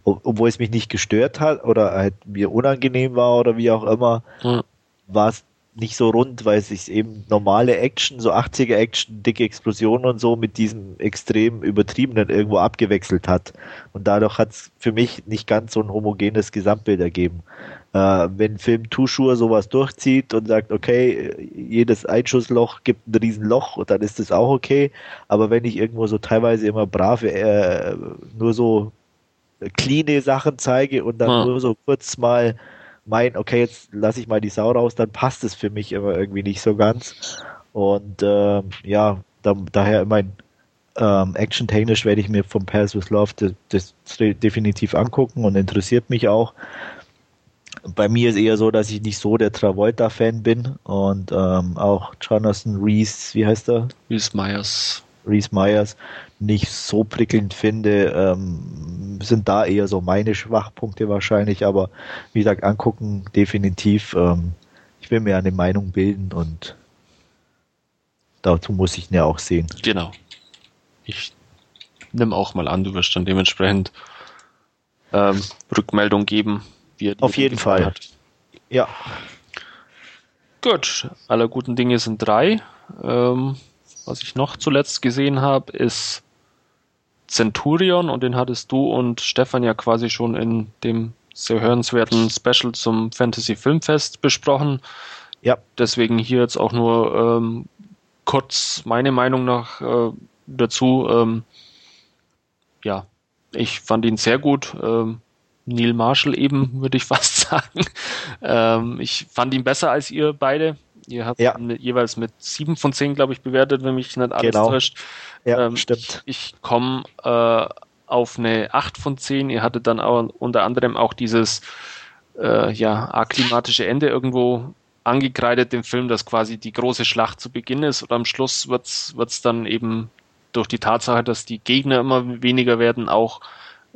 Speaker 3: obwohl es mich nicht gestört hat oder halt mir unangenehm war oder wie auch immer, mhm. war es nicht so rund, weil es sich eben normale Action, so 80er Action, dicke Explosionen und so mit diesem extrem übertriebenen irgendwo abgewechselt hat. Und dadurch hat es für mich nicht ganz so ein homogenes Gesamtbild ergeben. Äh, wenn Film Tuschur sowas durchzieht und sagt, okay, jedes Einschussloch gibt ein Riesenloch und dann ist das auch okay. Aber wenn ich irgendwo so teilweise immer brave, äh, nur so cleane Sachen zeige und dann ja. nur so kurz mal mein, okay, jetzt lasse ich mal die Sau raus, dann passt es für mich immer irgendwie nicht so ganz. Und äh, ja, da, daher mein ähm, action-technisch werde ich mir vom Pass with Love das, das, definitiv angucken und interessiert mich auch. Bei mir ist eher so, dass ich nicht so der Travolta-Fan bin und ähm, auch Jonathan Reese, wie heißt er?
Speaker 2: Reese Myers.
Speaker 3: Reese Myers nicht so prickelnd finde, ähm, sind da eher so meine Schwachpunkte wahrscheinlich, aber wie gesagt, angucken definitiv. Ähm, ich will mir eine Meinung bilden und dazu muss ich ihn ja auch sehen.
Speaker 2: Genau. Ich nehme auch mal an, du wirst dann dementsprechend ähm, Rückmeldung geben,
Speaker 3: wie er Auf jeden Fall. Hat. Ja.
Speaker 2: Gut, aller guten Dinge sind drei. Ähm, was ich noch zuletzt gesehen habe, ist Centurion und den hattest du und Stefan ja quasi schon in dem sehr hörenswerten Special zum Fantasy Filmfest besprochen. Ja. Deswegen hier jetzt auch nur ähm, kurz meine Meinung nach äh, dazu. Ähm, ja, ich fand ihn sehr gut. Ähm, Neil Marshall eben, würde ich fast sagen. Ähm, ich fand ihn besser als ihr beide. Ihr habt ja. mit, jeweils mit sieben von zehn, glaube ich, bewertet, wenn mich nicht alles genau. täuscht.
Speaker 3: Ja, ähm, stimmt.
Speaker 2: Ich, ich komme äh, auf eine acht von zehn. Ihr hattet dann auch unter anderem auch dieses äh, ja, akklimatische Ende irgendwo angekreidet, dem Film, dass quasi die große Schlacht zu Beginn ist und am Schluss wird's wird's dann eben durch die Tatsache, dass die Gegner immer weniger werden, auch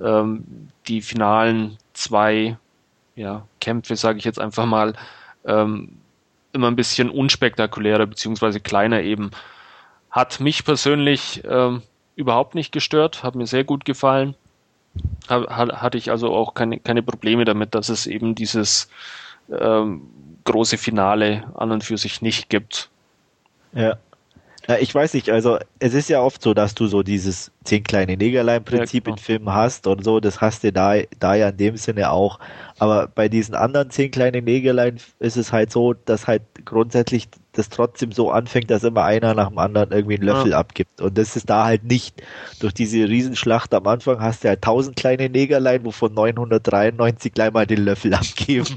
Speaker 2: ähm, die finalen zwei ja, Kämpfe, sage ich jetzt einfach mal, ähm, immer ein bisschen unspektakulärer beziehungsweise kleiner eben. Hat mich persönlich ähm, überhaupt nicht gestört, hat mir sehr gut gefallen. Hat, hatte ich also auch keine, keine Probleme damit, dass es eben dieses ähm, große Finale an und für sich nicht gibt.
Speaker 3: Ja. Ich weiß nicht, also es ist ja oft so, dass du so dieses zehn kleine Negerlein-Prinzip ja, in Filmen hast und so, das hast du da, da ja in dem Sinne auch. Aber bei diesen anderen zehn kleinen Negerlein ist es halt so, dass halt grundsätzlich das trotzdem so anfängt, dass immer einer nach dem anderen irgendwie einen Löffel ja. abgibt. Und das ist da halt nicht. Durch diese Riesenschlacht am Anfang hast du halt tausend kleine Negerlein, wovon 993 gleich mal den Löffel abgeben.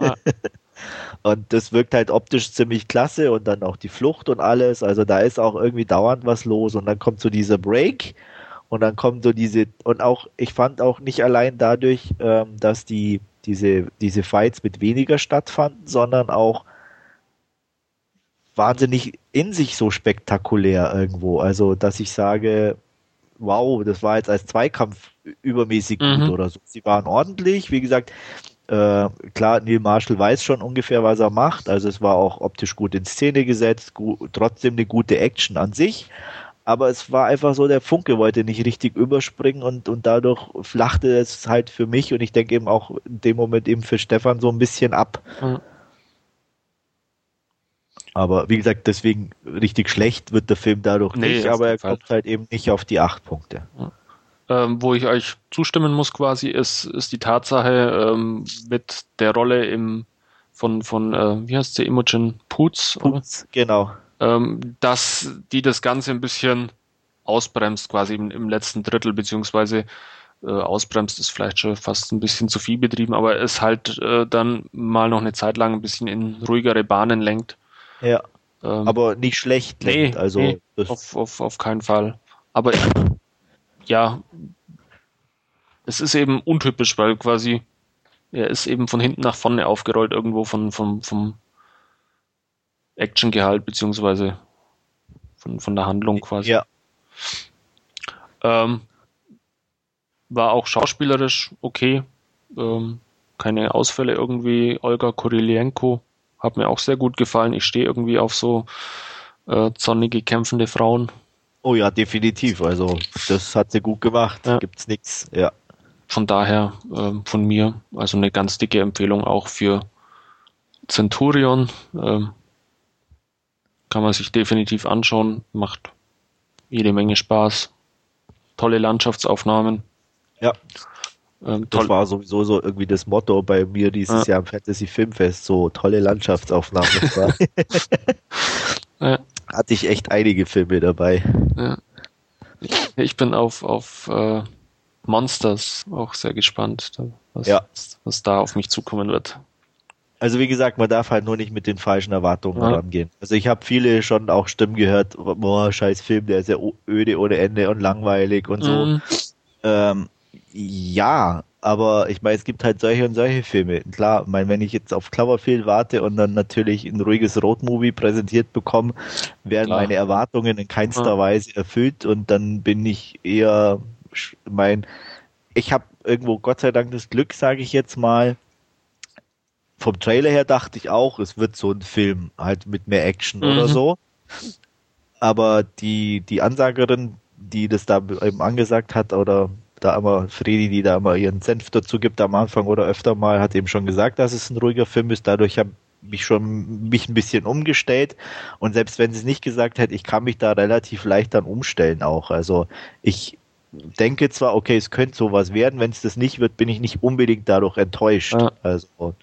Speaker 3: Ja. Und das wirkt halt optisch ziemlich klasse und dann auch die Flucht und alles. Also da ist auch irgendwie dauernd was los und dann kommt so dieser Break und dann kommt so diese und auch ich fand auch nicht allein dadurch, ähm, dass die diese diese Fights mit weniger stattfanden, sondern auch wahnsinnig in sich so spektakulär irgendwo. Also dass ich sage, wow, das war jetzt als Zweikampf übermäßig mhm. gut oder so. Sie waren ordentlich, wie gesagt, äh, klar, Neil Marshall weiß schon ungefähr, was er macht. Also es war auch optisch gut in Szene gesetzt, gut, trotzdem eine gute Action an sich. Aber es war einfach so, der Funke wollte nicht richtig überspringen und, und dadurch flachte es halt für mich und ich denke eben auch in dem Moment eben für Stefan so ein bisschen ab. Mhm. Aber wie gesagt, deswegen richtig schlecht wird der Film dadurch nee, nicht, aber er kommt halt eben nicht auf die acht Punkte.
Speaker 2: Mhm ähm, wo ich euch zustimmen muss quasi, ist, ist die Tatsache ähm, mit der Rolle im von, von äh, wie heißt sie, Imogen Poots?
Speaker 3: Poots, genau.
Speaker 2: Ähm, dass die das Ganze ein bisschen ausbremst quasi im, im letzten Drittel, beziehungsweise äh, ausbremst ist vielleicht schon fast ein bisschen zu viel betrieben, aber es halt äh, dann mal noch eine Zeit lang ein bisschen in ruhigere Bahnen lenkt.
Speaker 3: Ja. Ähm, aber nicht schlecht
Speaker 2: lenkt, nee, also nee, auf, auf, auf keinen Fall. Aber ja, es ist eben untypisch, weil quasi er ist eben von hinten nach vorne aufgerollt, irgendwo von, vom, vom Actiongehalt, beziehungsweise von, von der Handlung quasi.
Speaker 3: Ja.
Speaker 2: Ähm, war auch schauspielerisch okay. Ähm, keine Ausfälle irgendwie. Olga Kurilienko hat mir auch sehr gut gefallen. Ich stehe irgendwie auf so äh, zonnige, kämpfende Frauen.
Speaker 3: Oh ja, definitiv. Also das hat sie gut gemacht. Ja. Gibt's nichts. Ja.
Speaker 2: Von daher äh, von mir also eine ganz dicke Empfehlung auch für Centurion. Ähm, kann man sich definitiv anschauen. Macht jede Menge Spaß. Tolle Landschaftsaufnahmen.
Speaker 3: Ja. Ähm, das war sowieso so irgendwie das Motto bei mir dieses ja. Jahr am Fantasy Filmfest, so tolle Landschaftsaufnahmen. ja. Hatte ich echt einige Filme dabei. Ja.
Speaker 2: Ich bin auf, auf uh, Monsters auch sehr gespannt, was, ja. was da auf mich zukommen wird.
Speaker 3: Also wie gesagt, man darf halt nur nicht mit den falschen Erwartungen ja. rangehen. Also ich habe viele schon auch Stimmen gehört, boah, scheiß Film, der ist ja öde ohne Ende und langweilig und so. Mhm. Ähm, ja, aber ich meine, es gibt halt solche und solche Filme. Klar, ich meine, wenn ich jetzt auf Cloverfield warte und dann natürlich ein ruhiges Roadmovie präsentiert bekomme, werden Klar. meine Erwartungen in keinster ja. Weise erfüllt und dann bin ich eher, mein, ich habe irgendwo Gott sei Dank das Glück, sage ich jetzt mal, vom Trailer her dachte ich auch, es wird so ein Film, halt mit mehr Action mhm. oder so. Aber die, die Ansagerin, die das da eben angesagt hat, oder da immer Fredi, die da immer ihren Senf dazu gibt am Anfang oder öfter mal, hat eben schon gesagt, dass es ein ruhiger Film ist. Dadurch habe mich schon mich ein bisschen umgestellt und selbst wenn sie es nicht gesagt hätte, ich kann mich da relativ leicht dann umstellen auch. Also ich denke zwar, okay, es könnte sowas werden, wenn es das nicht wird, bin ich nicht unbedingt dadurch enttäuscht. Ja. Also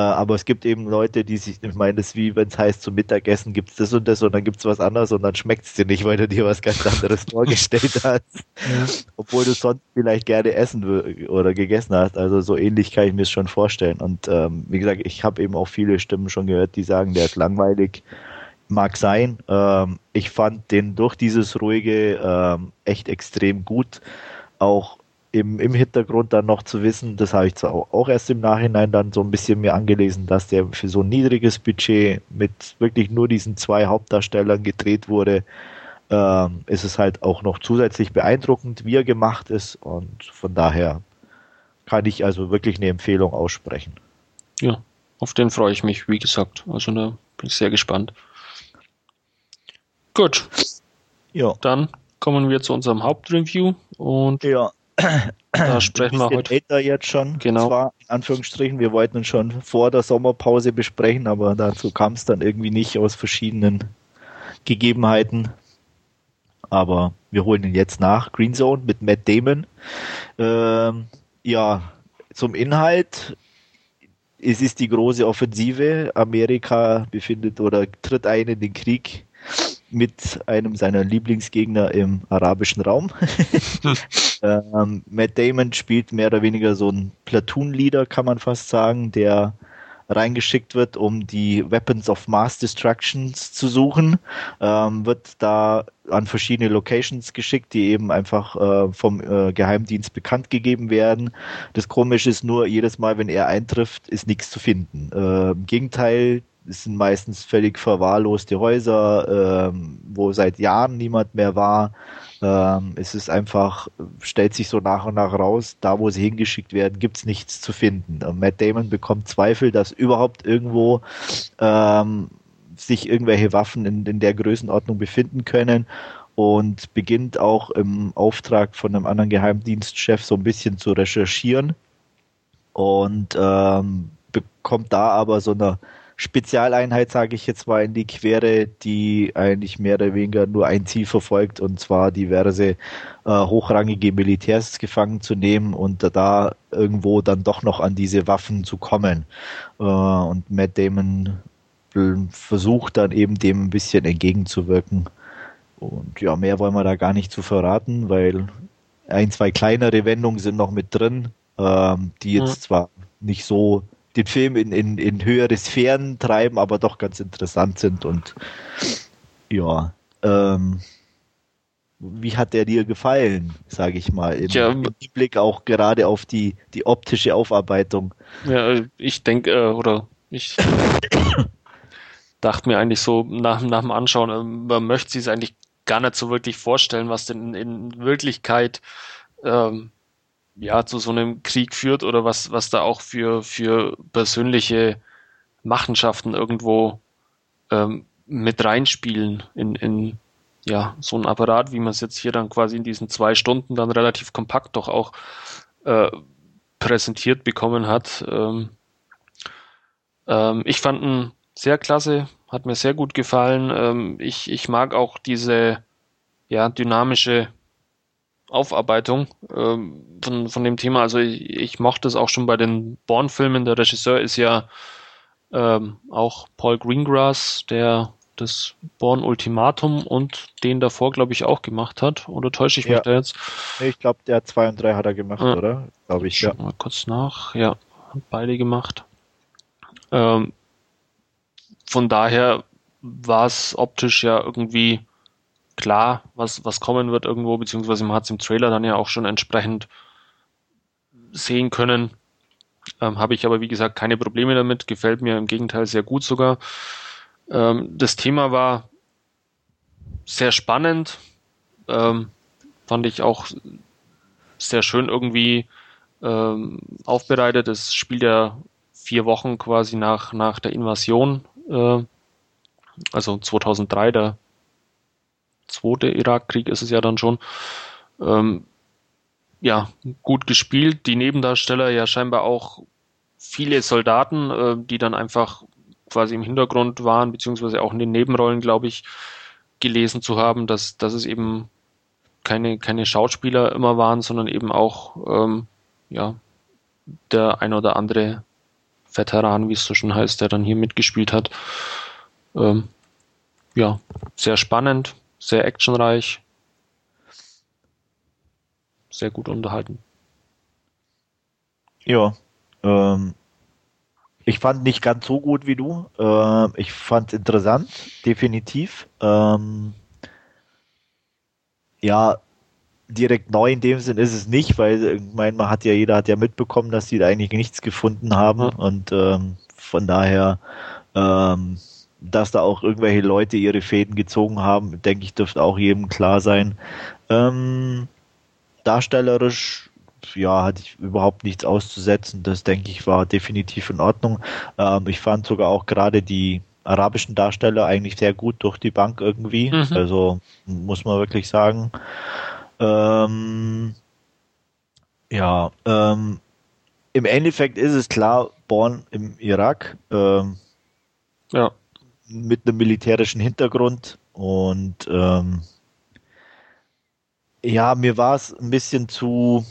Speaker 3: aber es gibt eben Leute, die sich, ich meine, das ist wie wenn es heißt, zum Mittagessen gibt es das und das und dann gibt es was anderes und dann schmeckt es dir nicht, weil du dir was ganz anderes vorgestellt hast. Ja. Obwohl du sonst vielleicht gerne essen oder gegessen hast. Also so ähnlich kann ich mir es schon vorstellen. Und ähm, wie gesagt, ich habe eben auch viele Stimmen schon gehört, die sagen, der ist langweilig. Mag sein. Ähm, ich fand den durch dieses ruhige ähm, echt extrem gut. Auch im, im Hintergrund dann noch zu wissen, das habe ich zwar auch erst im Nachhinein dann so ein bisschen mir angelesen, dass der für so ein niedriges Budget mit wirklich nur diesen zwei Hauptdarstellern gedreht wurde, ähm, ist es halt auch noch zusätzlich beeindruckend, wie er gemacht ist und von daher kann ich also wirklich eine Empfehlung aussprechen.
Speaker 2: Ja, auf den freue ich mich, wie gesagt. Also da bin ich sehr gespannt. Gut. Ja. Dann kommen wir zu unserem Hauptreview und
Speaker 3: ja.
Speaker 2: Da sprechen wir heute.
Speaker 3: Älter jetzt schon.
Speaker 2: Genau. Zwar,
Speaker 3: in Anführungsstrichen, wir wollten uns schon vor der Sommerpause besprechen, aber dazu kam es dann irgendwie nicht aus verschiedenen Gegebenheiten. Aber wir holen ihn jetzt nach. Green Zone mit Matt Damon. Ähm, ja, zum Inhalt. Es ist die große Offensive. Amerika befindet oder tritt ein in den Krieg mit einem seiner Lieblingsgegner im arabischen Raum. ähm, Matt Damon spielt mehr oder weniger so ein Platoon-Leader, kann man fast sagen, der reingeschickt wird, um die Weapons of Mass Destructions zu suchen, ähm, wird da an verschiedene Locations geschickt, die eben einfach äh, vom äh, Geheimdienst bekannt gegeben werden. Das Komische ist nur, jedes Mal, wenn er eintrifft, ist nichts zu finden. Äh, Im Gegenteil, es sind meistens völlig verwahrloste Häuser, ähm, wo seit Jahren niemand mehr war. Ähm, es ist einfach, stellt sich so nach und nach raus, da wo sie hingeschickt werden, gibt's nichts zu finden. Und Matt Damon bekommt Zweifel, dass überhaupt irgendwo ähm, sich irgendwelche Waffen in, in der Größenordnung befinden können und beginnt auch im Auftrag von einem anderen Geheimdienstchef so ein bisschen zu recherchieren und ähm, bekommt da aber so eine Spezialeinheit, sage ich jetzt mal, in die Quere, die eigentlich mehr oder weniger nur ein Ziel verfolgt, und zwar diverse äh, hochrangige Militärs gefangen zu nehmen und da irgendwo dann doch noch an diese Waffen zu kommen. Äh, und Matt Damon versucht dann eben dem ein bisschen entgegenzuwirken. Und ja, mehr wollen wir da gar nicht zu verraten, weil ein, zwei kleinere Wendungen sind noch mit drin, ähm, die jetzt ja. zwar nicht so den Film in, in, in höhere Sphären treiben, aber doch ganz interessant sind und ja, ähm, wie hat der dir gefallen, sage ich mal, im, ja, im Blick auch gerade auf die, die optische Aufarbeitung?
Speaker 2: Ja, ich denke, äh, oder ich dachte mir eigentlich so nach, nach dem Anschauen, äh, man möchte sich eigentlich gar nicht so wirklich vorstellen, was denn in Wirklichkeit ähm, ja zu so einem Krieg führt oder was, was da auch für, für persönliche Machenschaften irgendwo ähm, mit reinspielen in, in ja, so ein Apparat, wie man es jetzt hier dann quasi in diesen zwei Stunden dann relativ kompakt doch auch äh, präsentiert bekommen hat. Ähm, ähm, ich fand ihn sehr klasse, hat mir sehr gut gefallen. Ähm, ich, ich mag auch diese ja, dynamische Aufarbeitung ähm, von, von dem Thema. Also ich, ich mochte es auch schon bei den Born-Filmen. Der Regisseur ist ja ähm, auch Paul Greengrass, der das Born Ultimatum und den davor, glaube ich, auch gemacht hat. Oder täusche ich mich ja. da jetzt?
Speaker 3: Ich glaube, der 2 und 3 hat er gemacht, ja. oder?
Speaker 2: Glaube ich, ja. Mal kurz nach. Ja, hat beide gemacht. Ähm, von daher war es optisch ja irgendwie klar, was, was kommen wird irgendwo, beziehungsweise man hat es im Trailer dann ja auch schon entsprechend sehen können. Ähm, Habe ich aber, wie gesagt, keine Probleme damit. Gefällt mir im Gegenteil sehr gut sogar. Ähm, das Thema war sehr spannend. Ähm, fand ich auch sehr schön irgendwie ähm, aufbereitet. Es spielt ja vier Wochen quasi nach, nach der Invasion, äh, also 2003, der zweite Irakkrieg ist es ja dann schon. Ähm, ja, gut gespielt. Die Nebendarsteller ja scheinbar auch viele Soldaten, äh, die dann einfach quasi im Hintergrund waren, beziehungsweise auch in den Nebenrollen, glaube ich, gelesen zu haben, dass, dass es eben keine, keine Schauspieler immer waren, sondern eben auch ähm, ja, der ein oder andere Veteran, wie es so schon heißt, der dann hier mitgespielt hat. Ähm, ja, sehr spannend, sehr actionreich, sehr gut unterhalten.
Speaker 3: Ja, ähm, ich fand nicht ganz so gut wie du. Äh, ich fand es interessant, definitiv. Ähm, ja, direkt neu in dem Sinn ist es nicht, weil ich meine, man hat ja, jeder hat ja mitbekommen, dass die da eigentlich nichts gefunden haben ja. und ähm, von daher, ähm, dass da auch irgendwelche Leute ihre Fäden gezogen haben, denke ich, dürfte auch jedem klar sein. Ähm, darstellerisch ja, hatte ich überhaupt nichts auszusetzen. Das denke ich war definitiv in Ordnung. Ähm, ich fand sogar auch gerade die arabischen Darsteller eigentlich sehr gut durch die Bank irgendwie. Mhm. Also muss man wirklich sagen. Ähm, ja, ähm, im Endeffekt ist es klar, Born im Irak. Ähm, ja. Mit einem militärischen Hintergrund und ähm, ja, mir war es ein bisschen zu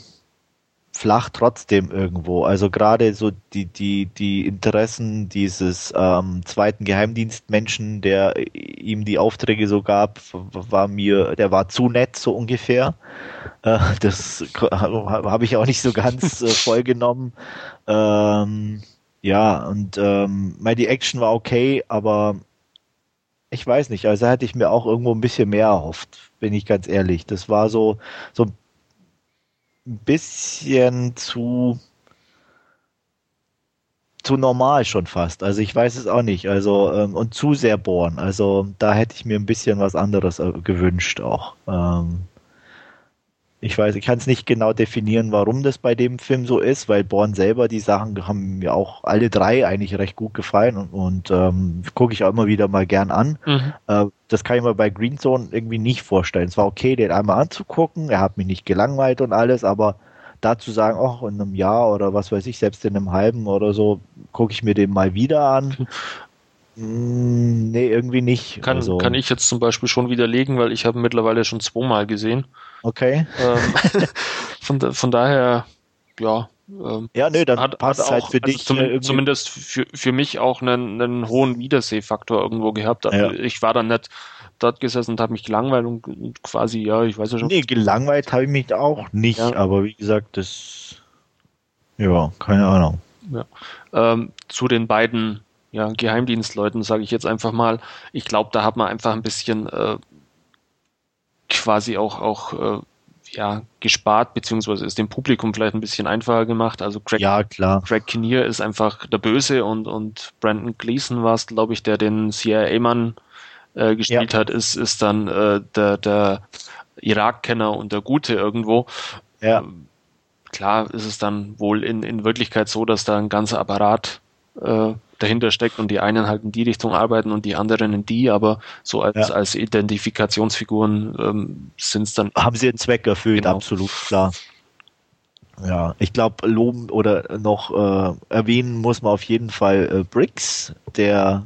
Speaker 3: flach trotzdem irgendwo. Also gerade so die, die, die Interessen dieses ähm, zweiten Geheimdienstmenschen, der ihm die Aufträge so gab, war mir, der war zu nett, so ungefähr. Äh, das habe ich auch nicht so ganz äh, voll genommen. Ähm, ja, und ähm, die Action war okay, aber ich weiß nicht, also hätte ich mir auch irgendwo ein bisschen mehr erhofft, bin ich ganz ehrlich. Das war so, so ein ein bisschen zu zu normal schon fast. Also ich weiß es auch nicht. Also ähm, und zu sehr bohren. Also da hätte ich mir ein bisschen was anderes äh, gewünscht auch. Ähm, ich weiß, ich kann es nicht genau definieren, warum das bei dem Film so ist, weil Born selber, die Sachen haben mir auch alle drei eigentlich recht gut gefallen und, und ähm, gucke ich auch immer wieder mal gern an. Mhm. Äh, das kann ich mir bei Green Zone irgendwie nicht vorstellen. Es war okay, den einmal anzugucken, er hat mich nicht gelangweilt und alles, aber dazu sagen, ach, in einem Jahr oder was weiß ich, selbst in einem halben oder so, gucke ich mir den mal wieder an. Hm, nee, irgendwie nicht.
Speaker 2: Kann, also. kann ich jetzt zum Beispiel schon widerlegen, weil ich habe mittlerweile schon zweimal gesehen.
Speaker 3: Okay.
Speaker 2: Ähm, von, von daher, ja.
Speaker 3: Ähm, ja, nö, dann hat, passt hat halt auch, für also dich.
Speaker 2: Zum, äh, zumindest für, für mich auch einen, einen hohen Wiedersehfaktor irgendwo gehabt. Ja. Ich war dann nicht dort gesessen und habe mich gelangweilt und, und, quasi, ja, ich weiß ja schon.
Speaker 3: Nee, gelangweilt habe ich mich auch nicht, ja. aber wie gesagt, das, ja, keine Ahnung.
Speaker 2: Ja. Ähm, zu den beiden ja, Geheimdienstleuten, sage ich jetzt einfach mal. Ich glaube, da hat man einfach ein bisschen äh, quasi auch, auch äh, ja, gespart, beziehungsweise ist dem Publikum vielleicht ein bisschen einfacher gemacht. Also
Speaker 3: Greg, ja, klar.
Speaker 2: Greg Kinnear ist einfach der Böse und, und Brandon Gleason war es, glaube ich, der den CIA-Mann äh, gespielt ja. hat, ist, ist dann äh, der, der Irak-Kenner und der Gute irgendwo.
Speaker 3: Ja.
Speaker 2: klar ist es dann wohl in, in Wirklichkeit so, dass da ein ganzer Apparat äh, dahinter steckt und die einen halt in die Richtung arbeiten und die anderen in die, aber so als, ja. als Identifikationsfiguren ähm, sind es dann.
Speaker 3: Haben sie einen Zweck erfüllt, genau. absolut klar. Ja, ich glaube, loben oder noch äh, erwähnen muss man auf jeden Fall äh, Briggs, der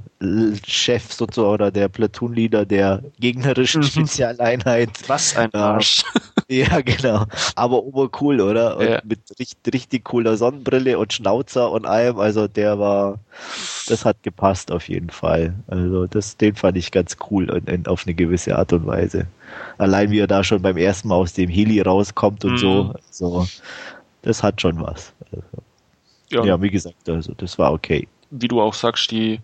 Speaker 3: Chef sozusagen oder der Platoon-Leader der gegnerischen mhm. Spezialeinheit.
Speaker 2: Was ein Arsch.
Speaker 3: Äh, ja, genau. Aber obercool, oder? Und ja. mit richtig, richtig cooler Sonnenbrille und Schnauzer und allem. Also der war, das hat gepasst auf jeden Fall. Also das, den fand ich ganz cool und, und auf eine gewisse Art und Weise. Allein wie er da schon beim ersten Mal aus dem Heli rauskommt und mhm. so. So das hat schon was. Also, ja. ja, wie gesagt, also das war okay.
Speaker 2: Wie du auch sagst, die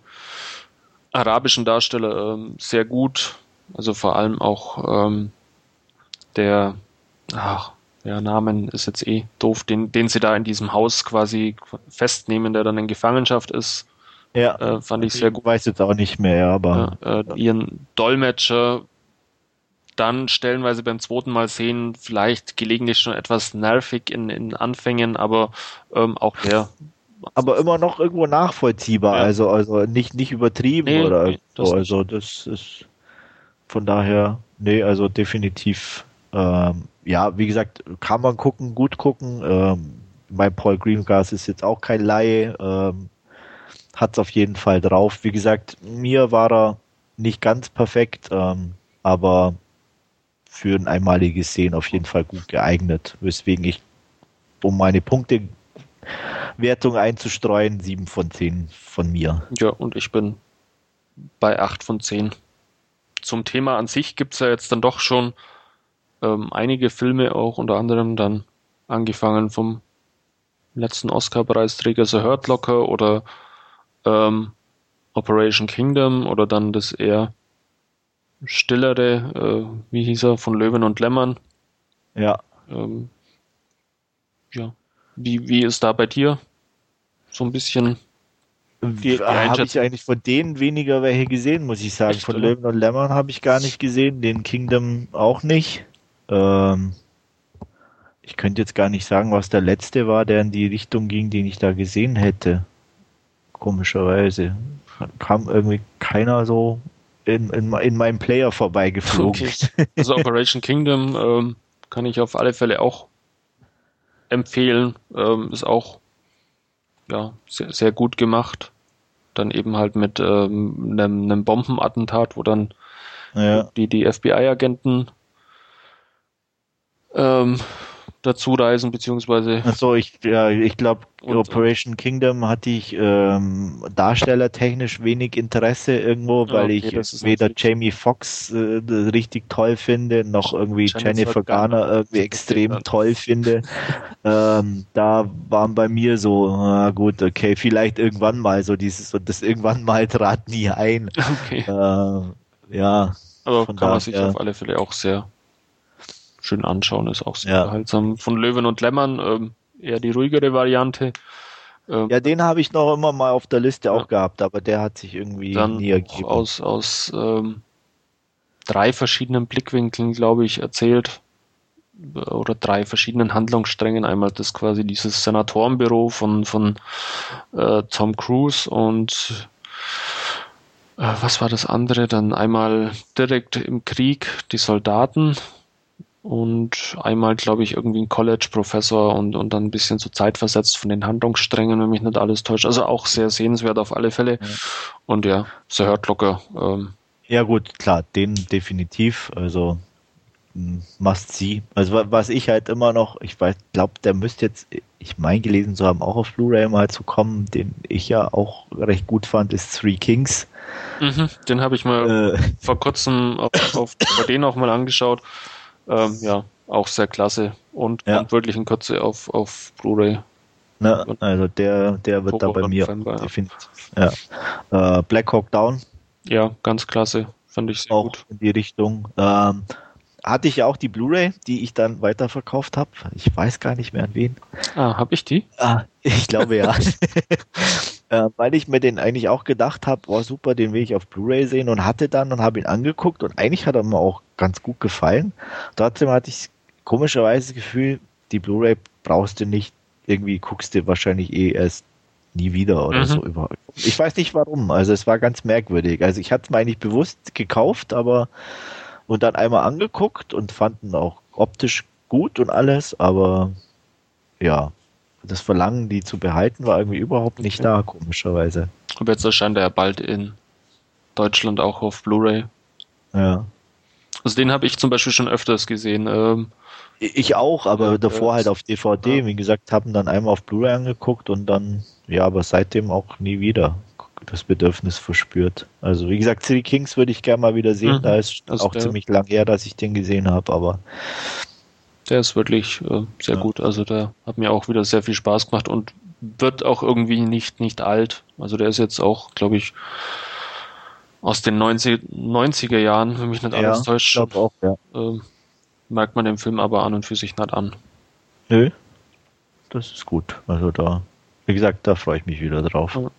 Speaker 2: arabischen Darsteller ähm, sehr gut. Also vor allem auch ähm, der, ach, ja, Namen ist jetzt eh doof, den, den sie da in diesem Haus quasi festnehmen, der dann in Gefangenschaft ist.
Speaker 3: Ja, äh, fand ich sehr gut. Ich weiß jetzt auch nicht mehr, aber.
Speaker 2: Ja, äh, ihren Dolmetscher dann stellenweise beim zweiten Mal sehen, vielleicht gelegentlich schon etwas nervig in, in Anfängen, aber ähm, auch der.
Speaker 3: Aber immer noch irgendwo nachvollziehbar, ja. also, also nicht, nicht übertrieben nee, oder nee, so. Also das ist von daher, nee, also definitiv, ähm, ja, wie gesagt, kann man gucken, gut gucken. Ähm, mein Paul Greengrass ist jetzt auch kein Laie, ähm, hat es auf jeden Fall drauf. Wie gesagt, mir war er nicht ganz perfekt, ähm, aber für ein einmaliges Sehen auf jeden Fall gut geeignet, weswegen ich, um meine Punktewertung einzustreuen, 7 von 10 von mir.
Speaker 2: Ja, und ich bin bei 8 von 10. Zum Thema an sich gibt es ja jetzt dann doch schon ähm, einige Filme, auch unter anderem dann angefangen vom letzten Oscar-Preisträger The Hurt Locker oder ähm, Operation Kingdom oder dann das eher stillere, äh, wie hieß er, von Löwen und Lämmern.
Speaker 3: Ja.
Speaker 2: Ähm, ja. Wie, wie ist da bei dir? So ein bisschen.
Speaker 3: Die, habe ich eigentlich von denen weniger welche gesehen, muss ich sagen. Echt, von? Löwen und Lämmern habe ich gar nicht gesehen, den Kingdom auch nicht. Ähm, ich könnte jetzt gar nicht sagen, was der letzte war, der in die Richtung ging, den ich da gesehen hätte. Komischerweise. Kam irgendwie keiner so in, in, in meinem Player vorbeigeflogen.
Speaker 2: Okay. Also Operation Kingdom ähm, kann ich auf alle Fälle auch empfehlen. Ähm, ist auch ja, sehr, sehr gut gemacht. Dann eben halt mit ähm, einem, einem Bombenattentat, wo dann ja. die, die FBI-Agenten ähm, dazu reisen, beziehungsweise.
Speaker 3: Achso, ich, ja, ich glaube, Operation Kingdom hatte ich ähm, darstellertechnisch wenig Interesse irgendwo, weil okay, ich weder Jamie Foxx äh, richtig toll finde, noch irgendwie Jennifer, Jennifer Garner irgendwie extrem toll finde. ähm, da waren bei mir so, na gut, okay, vielleicht irgendwann mal so dieses, und das irgendwann mal trat nie ein. Okay. Äh, ja.
Speaker 2: Aber kann man sich auf alle Fälle auch sehr schön anschauen, ist auch sehr ja. unterhaltsam. Von Löwen und Lämmern ähm, eher die ruhigere Variante.
Speaker 3: Ähm, ja, den habe ich noch immer mal auf der Liste ja. auch gehabt, aber der hat sich irgendwie
Speaker 2: dann nie ergeben. Aus, aus ähm, drei verschiedenen Blickwinkeln, glaube ich, erzählt oder drei verschiedenen Handlungssträngen. Einmal das quasi dieses Senatorenbüro von, von äh, Tom Cruise und äh, was war das andere? Dann einmal direkt im Krieg die Soldaten und einmal, glaube ich, irgendwie ein College-Professor und, und dann ein bisschen so zeitversetzt von den Handlungssträngen, wenn mich nicht alles täuscht. Also auch sehr sehenswert auf alle Fälle. Ja. Und ja, sehr hört locker. Ähm.
Speaker 3: Ja gut, klar, den definitiv. Also must see. Also was ich halt immer noch, ich weiß, glaube, der müsste jetzt, ich meine gelesen zu haben, auch auf Blu-ray mal zu kommen, den ich ja auch recht gut fand, ist Three Kings.
Speaker 2: Mhm, den habe ich mal äh, vor kurzem auf, auf den auch mal angeschaut. Ähm, ja, auch sehr klasse und ja. kommt wirklich in Kürze auf, auf Blu-ray.
Speaker 3: Na, also der, der wird da bei mir November, definitiv. Ja. ja. Äh, Black Hawk Down.
Speaker 2: Ja, ganz klasse. Fand ich sehr
Speaker 3: auch
Speaker 2: gut.
Speaker 3: in die Richtung. Ähm, hatte ich ja auch die Blu-ray, die ich dann weiterverkauft habe. Ich weiß gar nicht mehr an wen.
Speaker 2: Ah, habe ich die?
Speaker 3: Ah, ich glaube ja. äh, weil ich mir den eigentlich auch gedacht habe, oh super, den will ich auf Blu-ray sehen und hatte dann und habe ihn angeguckt und eigentlich hat er mir auch ganz gut gefallen. Trotzdem hatte ich komischerweise das Gefühl, die Blu-ray brauchst du nicht, irgendwie guckst du wahrscheinlich eh erst nie wieder oder mhm. so überhaupt. Ich weiß nicht warum, also es war ganz merkwürdig. Also ich hatte es mir eigentlich bewusst gekauft, aber und dann einmal angeguckt und fanden auch optisch gut und alles, aber ja, das Verlangen, die zu behalten, war irgendwie überhaupt nicht da, komischerweise.
Speaker 2: Aber jetzt erscheint er ja bald in Deutschland auch auf Blu-ray.
Speaker 3: Ja.
Speaker 2: Also den habe ich zum Beispiel schon öfters gesehen. Ähm,
Speaker 3: ich auch, aber ja, davor halt auf DVD. Ja. Wie gesagt, haben dann einmal auf Blu-ray angeguckt und dann, ja, aber seitdem auch nie wieder das Bedürfnis verspürt. Also wie gesagt, Three Kings würde ich gerne mal wieder sehen. Mhm. Da ist also auch ziemlich lang her, dass ich den gesehen habe, aber
Speaker 2: der ist wirklich äh, sehr ja. gut. Also der hat mir auch wieder sehr viel Spaß gemacht und wird auch irgendwie nicht, nicht alt. Also der ist jetzt auch, glaube ich, aus den 90, 90er Jahren, wenn mich nicht alles ja, täuscht.
Speaker 3: Ich auch, ja.
Speaker 2: Äh, merkt man dem Film aber an und für sich nicht an.
Speaker 3: Nö, das ist gut. Also da, wie gesagt, da freue ich mich wieder drauf. Ja.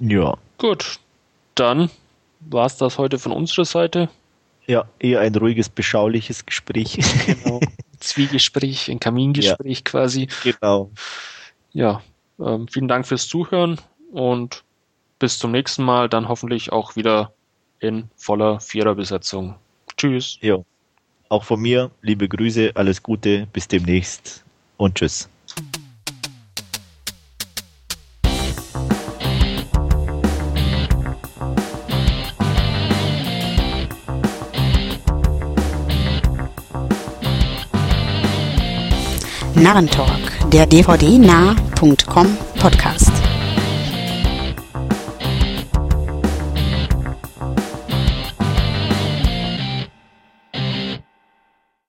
Speaker 2: ja. Gut, dann war es das heute von unserer Seite.
Speaker 3: Ja, eher ein ruhiges, beschauliches Gespräch.
Speaker 2: Genau. Zwiegespräch, ein Kamingespräch ja, quasi.
Speaker 3: Genau.
Speaker 2: Ja, ähm, vielen Dank fürs Zuhören und bis zum nächsten Mal, dann hoffentlich auch wieder in voller Viererbesetzung. Tschüss.
Speaker 3: Ja. Auch von mir, liebe Grüße, alles Gute, bis demnächst und tschüss.
Speaker 1: Narrentalk, der dvdnah.com Podcast.